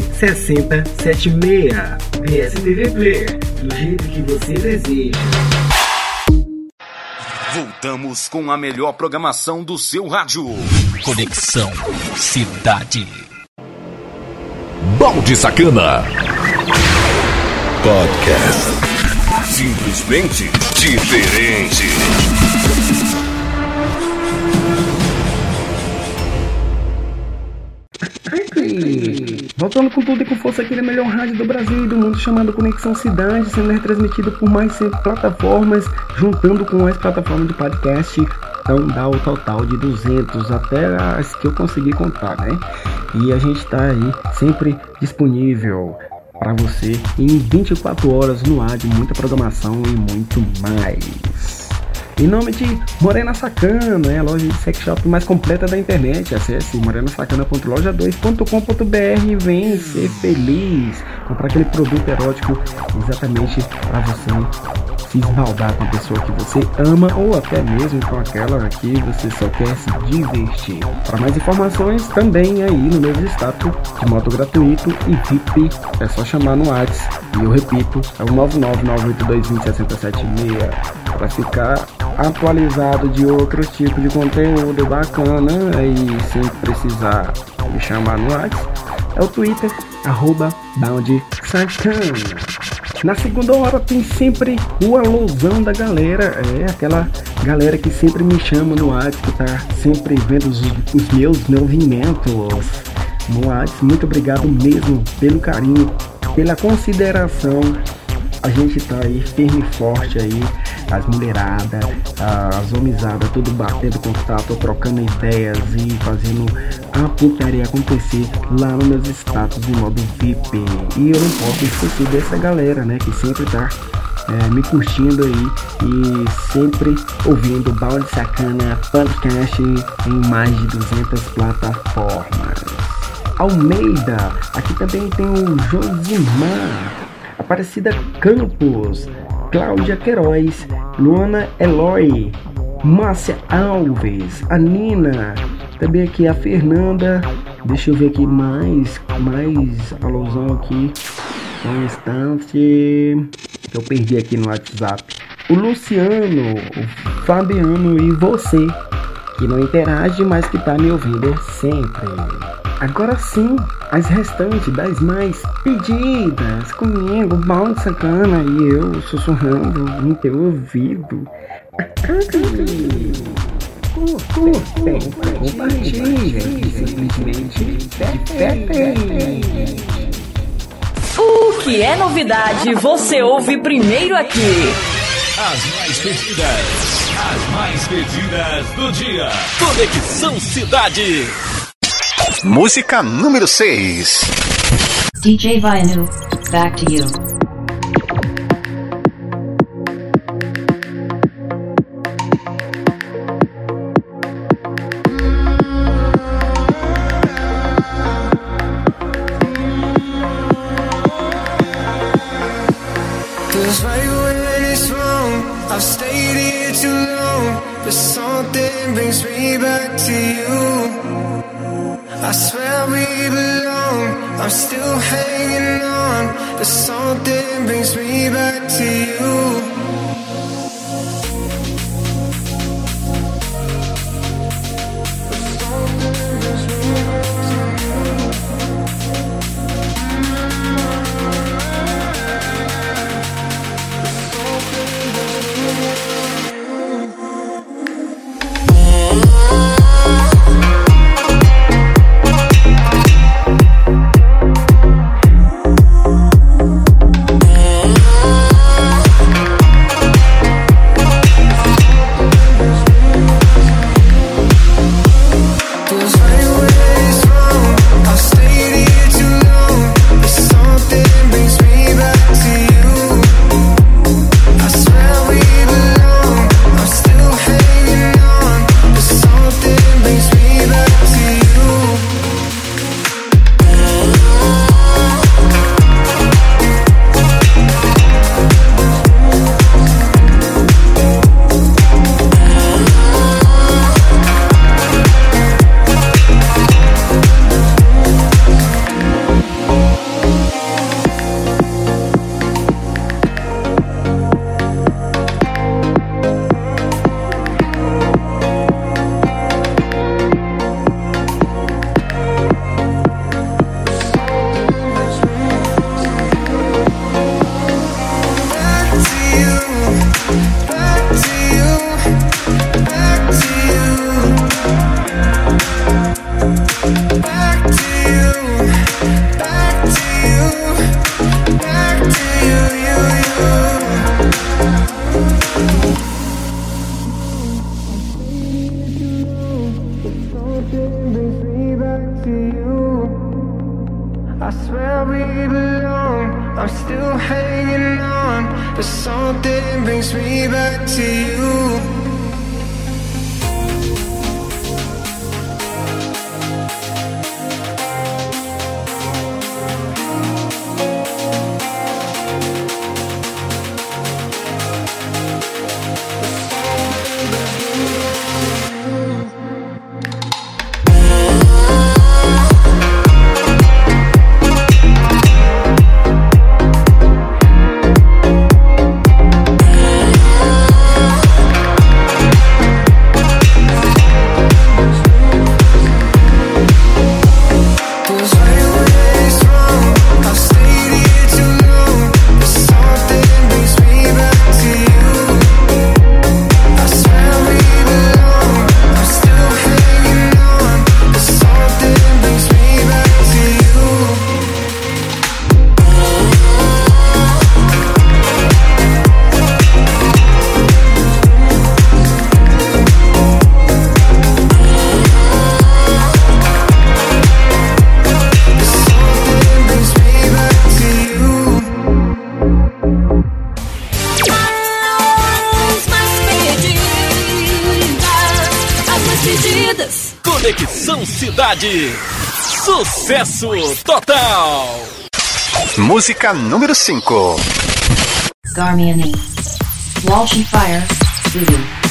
6076. BSTV Player, do jeito que você deseja. Voltamos com a melhor programação do seu rádio. Conexão Cidade. Balde Sacana. Podcast. Simplesmente diferente. Voltando com tudo e com força aqui na melhor rádio do Brasil e do mundo, chamado Conexão Cidade, sendo retransmitido por mais 100 plataformas, juntando com as plataformas de podcast. Então dá o total de 200 até as que eu consegui contar, né? E a gente está aí sempre disponível para você em 24 horas no ar de muita programação e muito mais. Em nome de Morena Sacana, é a loja de sex shop mais completa da internet. Acesse morenasacana.loja2.com.br e ser feliz. Comprar aquele produto erótico exatamente para você se esbaldar com a pessoa que você ama ou até mesmo com aquela que você só quer se divertir. Para mais informações, também aí no meu status de modo gratuito e VIP, é só chamar no WhatsApp. E eu repito, é o 99982206076 para ficar atualizado de outro tipo de conteúdo bacana e sem precisar me chamar no WhatsApp. É o Twitter, arroba Bound. Na segunda hora tem sempre o alusão da galera, é aquela galera que sempre me chama no WhatsApp, que tá sempre vendo os, os meus movimentos no WhatsApp. Muito obrigado mesmo pelo carinho, pela consideração. A gente tá aí firme e forte aí, as mulheradas, as homizadas, tudo batendo contato, trocando ideias e fazendo a putaria acontecer lá nos meus status de modo VIP. E eu não posso esquecer dessa galera, né, que sempre tá é, me curtindo aí e sempre ouvindo Balde Sacana Podcast em mais de 200 plataformas. Almeida, aqui também tem o Josimar, Aparecida Campos, Cláudia Queiroz, Luana Eloy, Márcia Alves, a Nina, também aqui a Fernanda, deixa eu ver aqui mais, mais alusão aqui, um instante, eu perdi aqui no WhatsApp. O Luciano, o Fabiano e você, que não interage, mas que tá me ouvindo sempre. Agora sim, as restantes das mais pedidas comigo, balde sacana e eu sussurrando no teu ouvido. Simplesmente diferente. O que é novidade, você ouve primeiro aqui. As mais pedidas, as mais pedidas do dia. Conexão Cidade. Música número 6. DJ Vinu, back to you. I'm still hanging on. But something brings me back to you. Música número 5. Garmiani. Walsh Fire. Voodoo.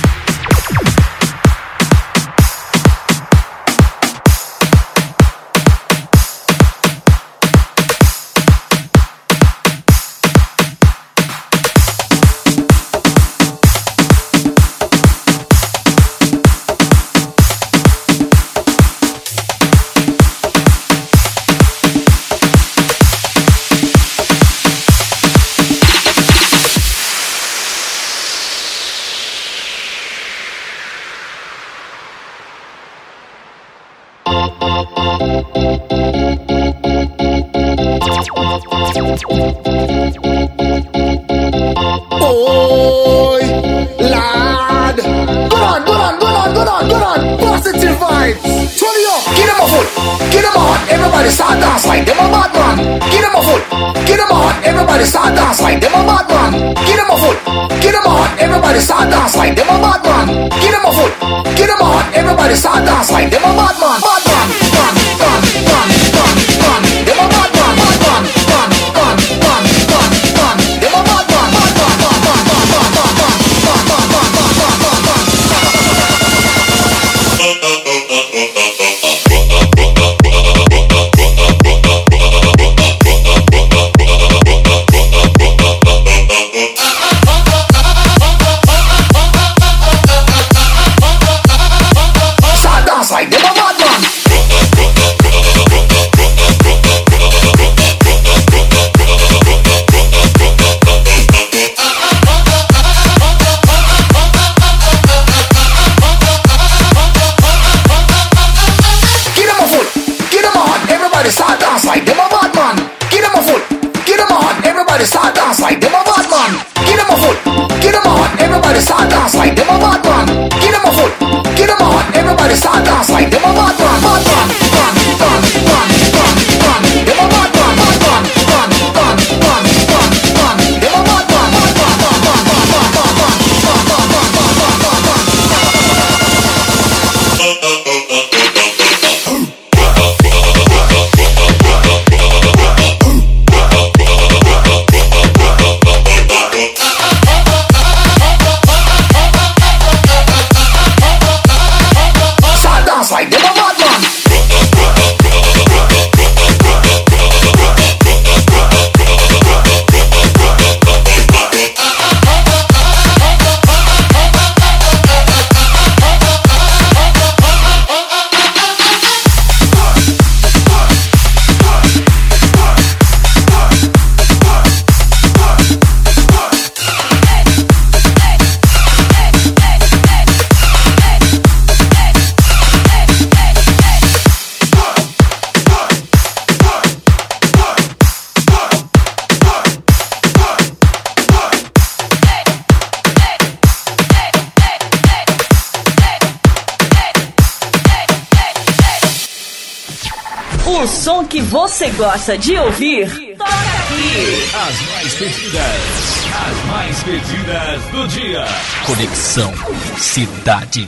Você gosta de ouvir, toca aqui. As mais pedidas, as mais pedidas do dia. Conexão Cidade.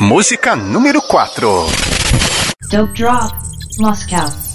Música número 4. Dope Drop, Moscow.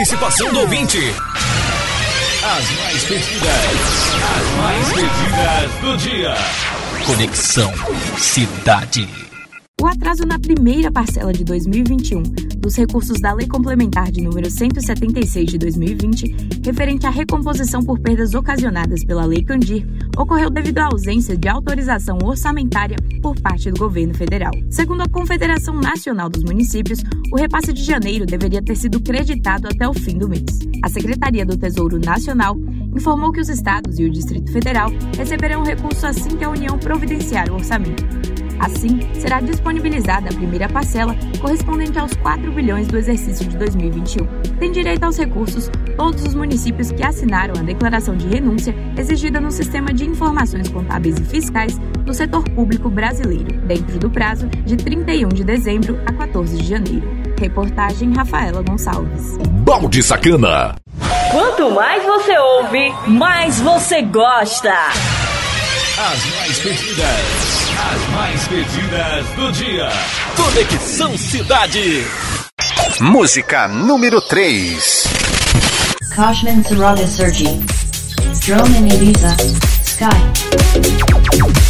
Participação do ouvinte. As mais pedidas, as mais pedidas do dia. Conexão Cidade. O atraso na primeira parcela de 2021 dos recursos da Lei Complementar de número 176 de 2020, referente à recomposição por perdas ocasionadas pela Lei Candir, ocorreu devido à ausência de autorização orçamentária por parte do governo federal. Segundo a Confederação Nacional dos Municípios, o repasse de janeiro deveria ter sido creditado até o fim do mês. A Secretaria do Tesouro Nacional informou que os estados e o Distrito Federal receberão o recurso assim que a União providenciar o orçamento. Assim, será disponibilizada a primeira parcela, correspondente aos 4 bilhões do exercício de 2021. Tem direito aos recursos todos os municípios que assinaram a declaração de renúncia exigida no Sistema de Informações Contábeis e Fiscais do Setor Público Brasileiro, dentro do prazo de 31 de dezembro a 14 de janeiro. Reportagem Rafaela Gonçalves. Balde Sacana. Quanto mais você ouve, mais você gosta. As mais pedidas, as mais pedidas do dia. Conexão Cidade. Música número 3. Kashman Saraga Sergi. Drone in Ibiza. Sky.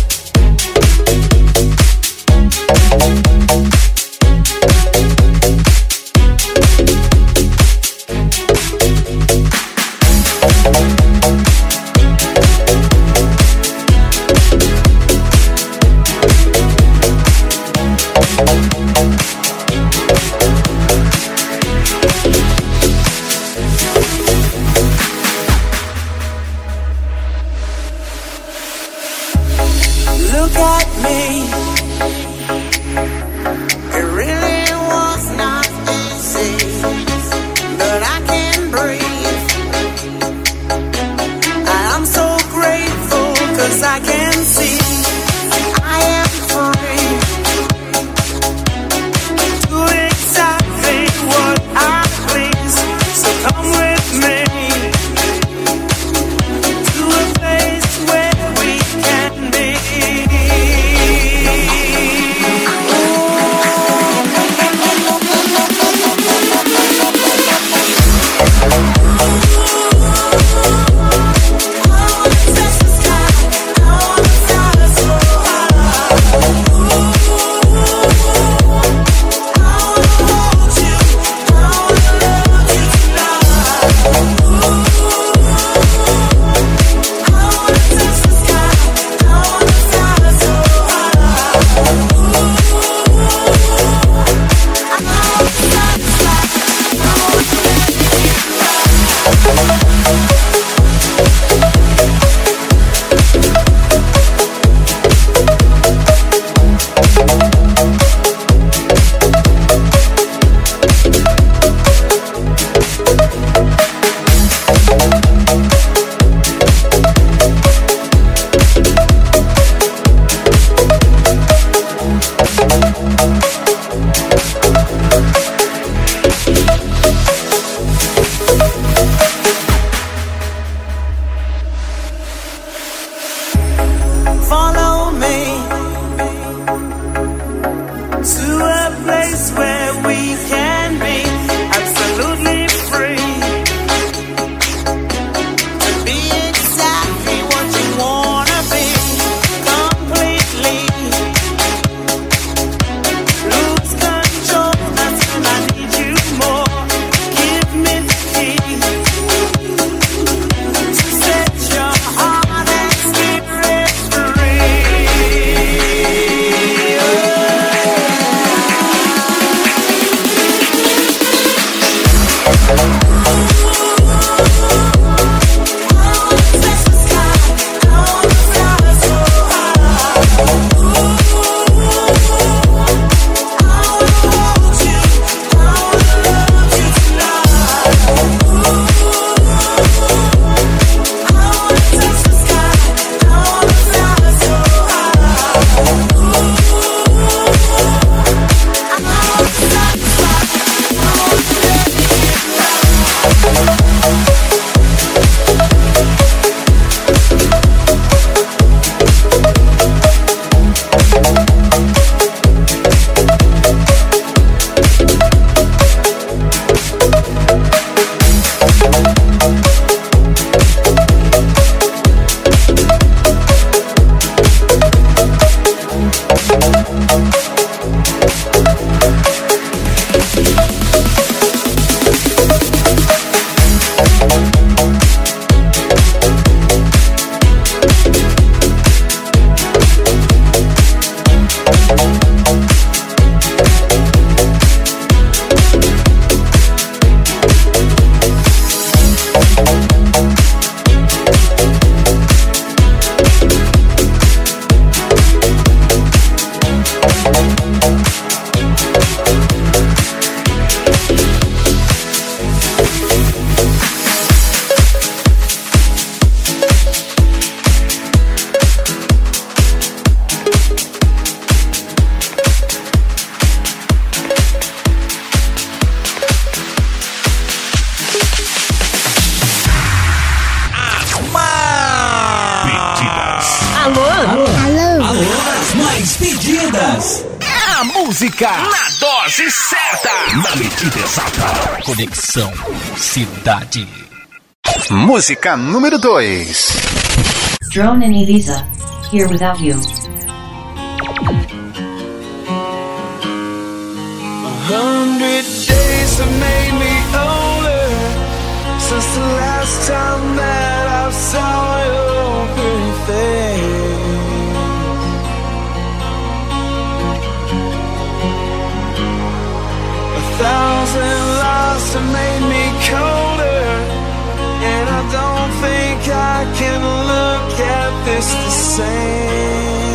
Alô? Alô? Alô? Alô? As mais pedidas. É a A música na dose certa. Na medida exata. Conexão Cidade. Música número 2. Drone and Elisa. Here without you. A hundred days have made me older since the last time that I saw thousand lies have made me colder, and I don't think I can look at this the same.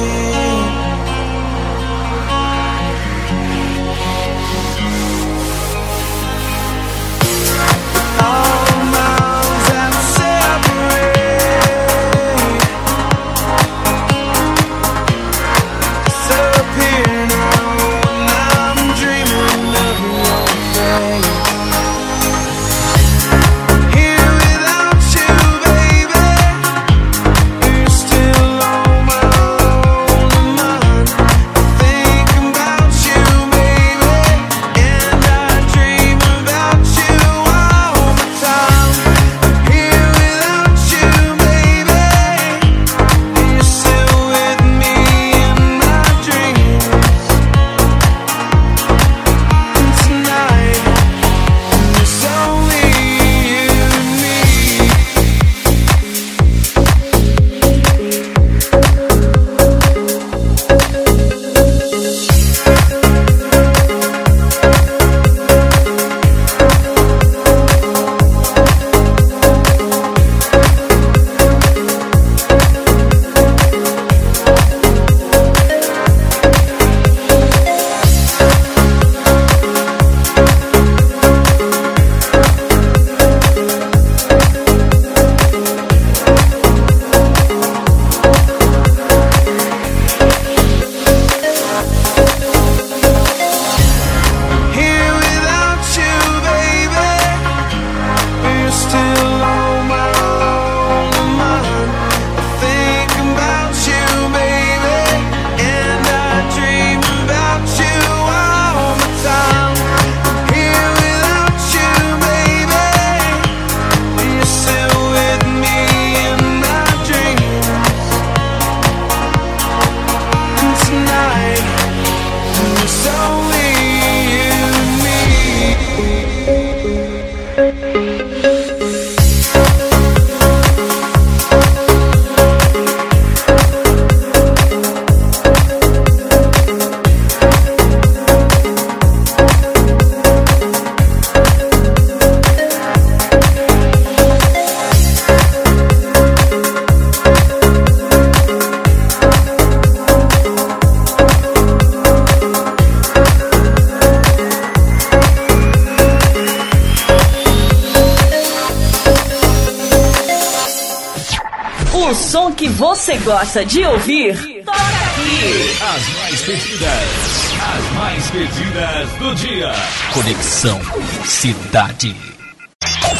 Gosta de ouvir, toca aqui. As mais pedidas. As mais pedidas do dia. Conexão Cidade.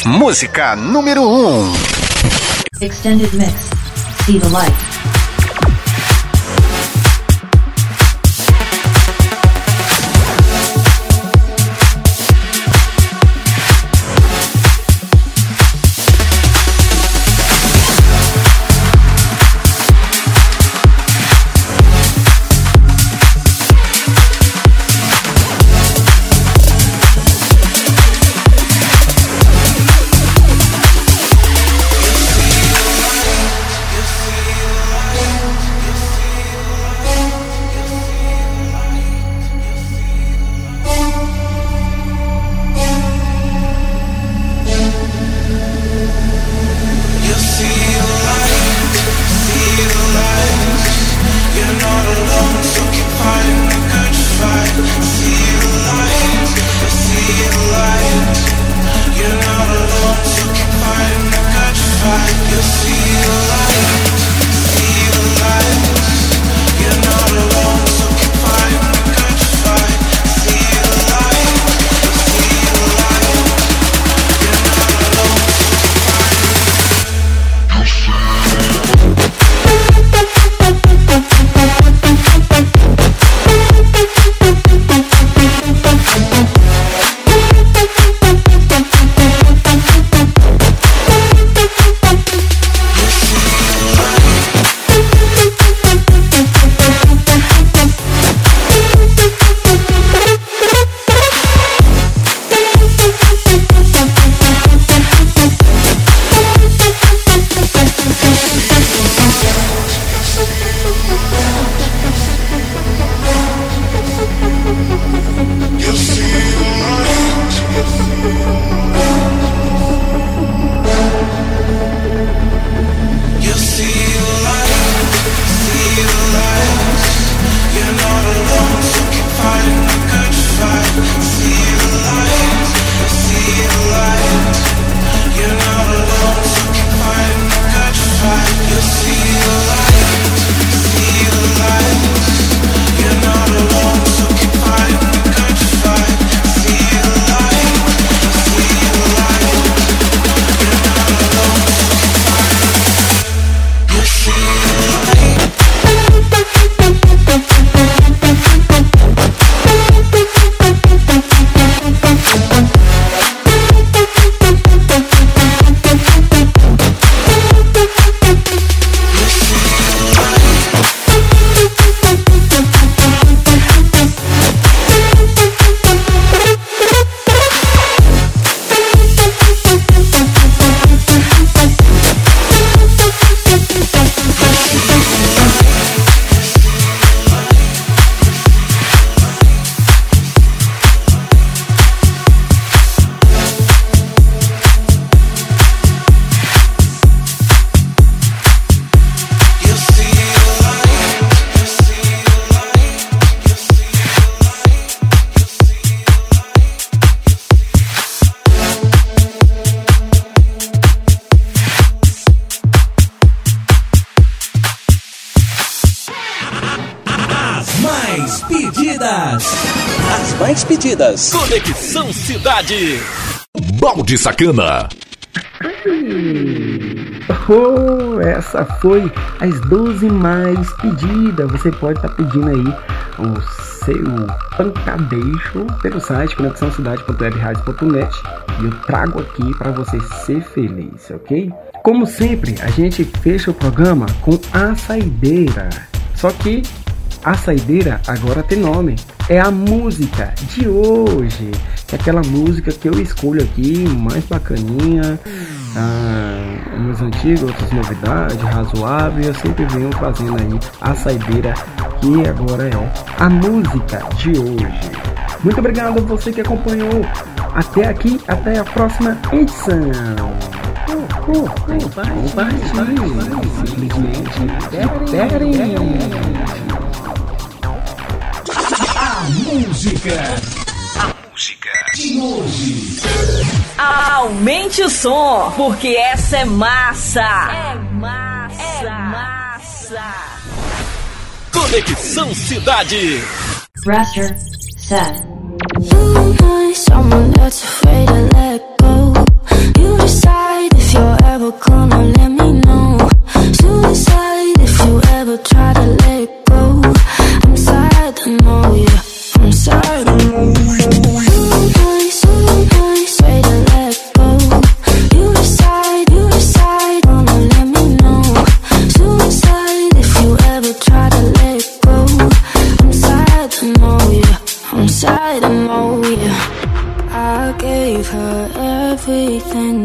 Música número 1. Extended mix. See the light. Cidade. Balde Sacana. Oh, essa foi as 12 mais pedidas. Você pode estar pedindo aí o seu pancadeixo pelo site conexãocidade.webradio.net e eu trago aqui para você ser feliz, ok? Como sempre, a gente fecha o programa com a saideira. Só que a saideira agora tem nome. É a música de hoje. É aquela música que eu escolho aqui, mais bacaninha. Ah, umas antigas, outras novidades, razoável. Eu sempre venho fazendo aí a saideira que agora é a música de hoje. Muito obrigado a você que acompanhou até aqui. Até a próxima edição. Compartilhe, simplesmente música. A música de hoje. Aumente o som, porque essa é massa. É massa. É massa. Conexão Cidade. Raster, set. Someone that's afraid to let go. You decide if you're ever gonna let me know. Suicide if you ever try to let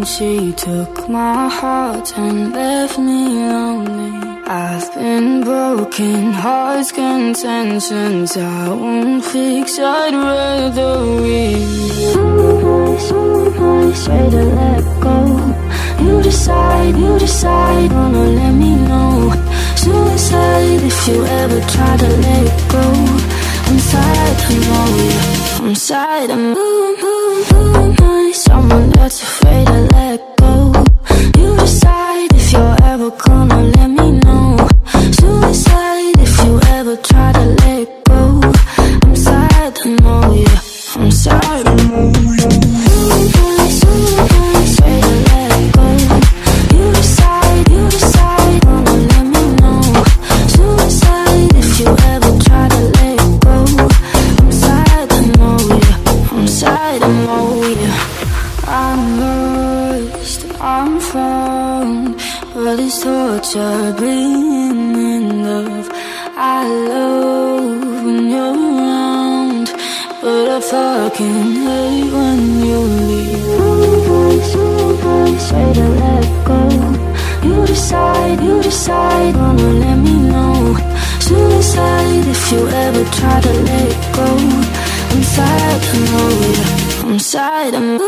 She took my heart and left me lonely. I've been broken, hearts content since I won't fix. I'd rather leave. Nice, nice way to let go. You decide, you decide, wanna let me know. Suicide if you ever try to let go. I'm sad to know you. I'm sad. I'm ooh, ooh, ooh, my someone that's afraid to let go. You decide if you're ever gonna let me know. Suicide try to let go. I'm sad to know you. I'm sad. I'm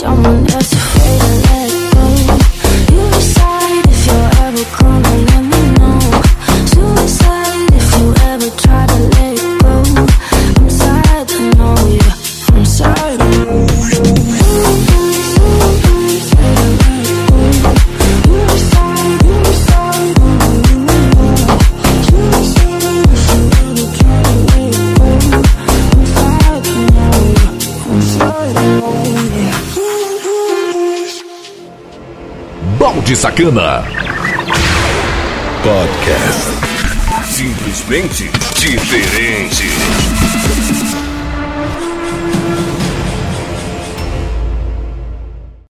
someone that's afraid Balde Sacana. Podcast. Simplesmente diferente.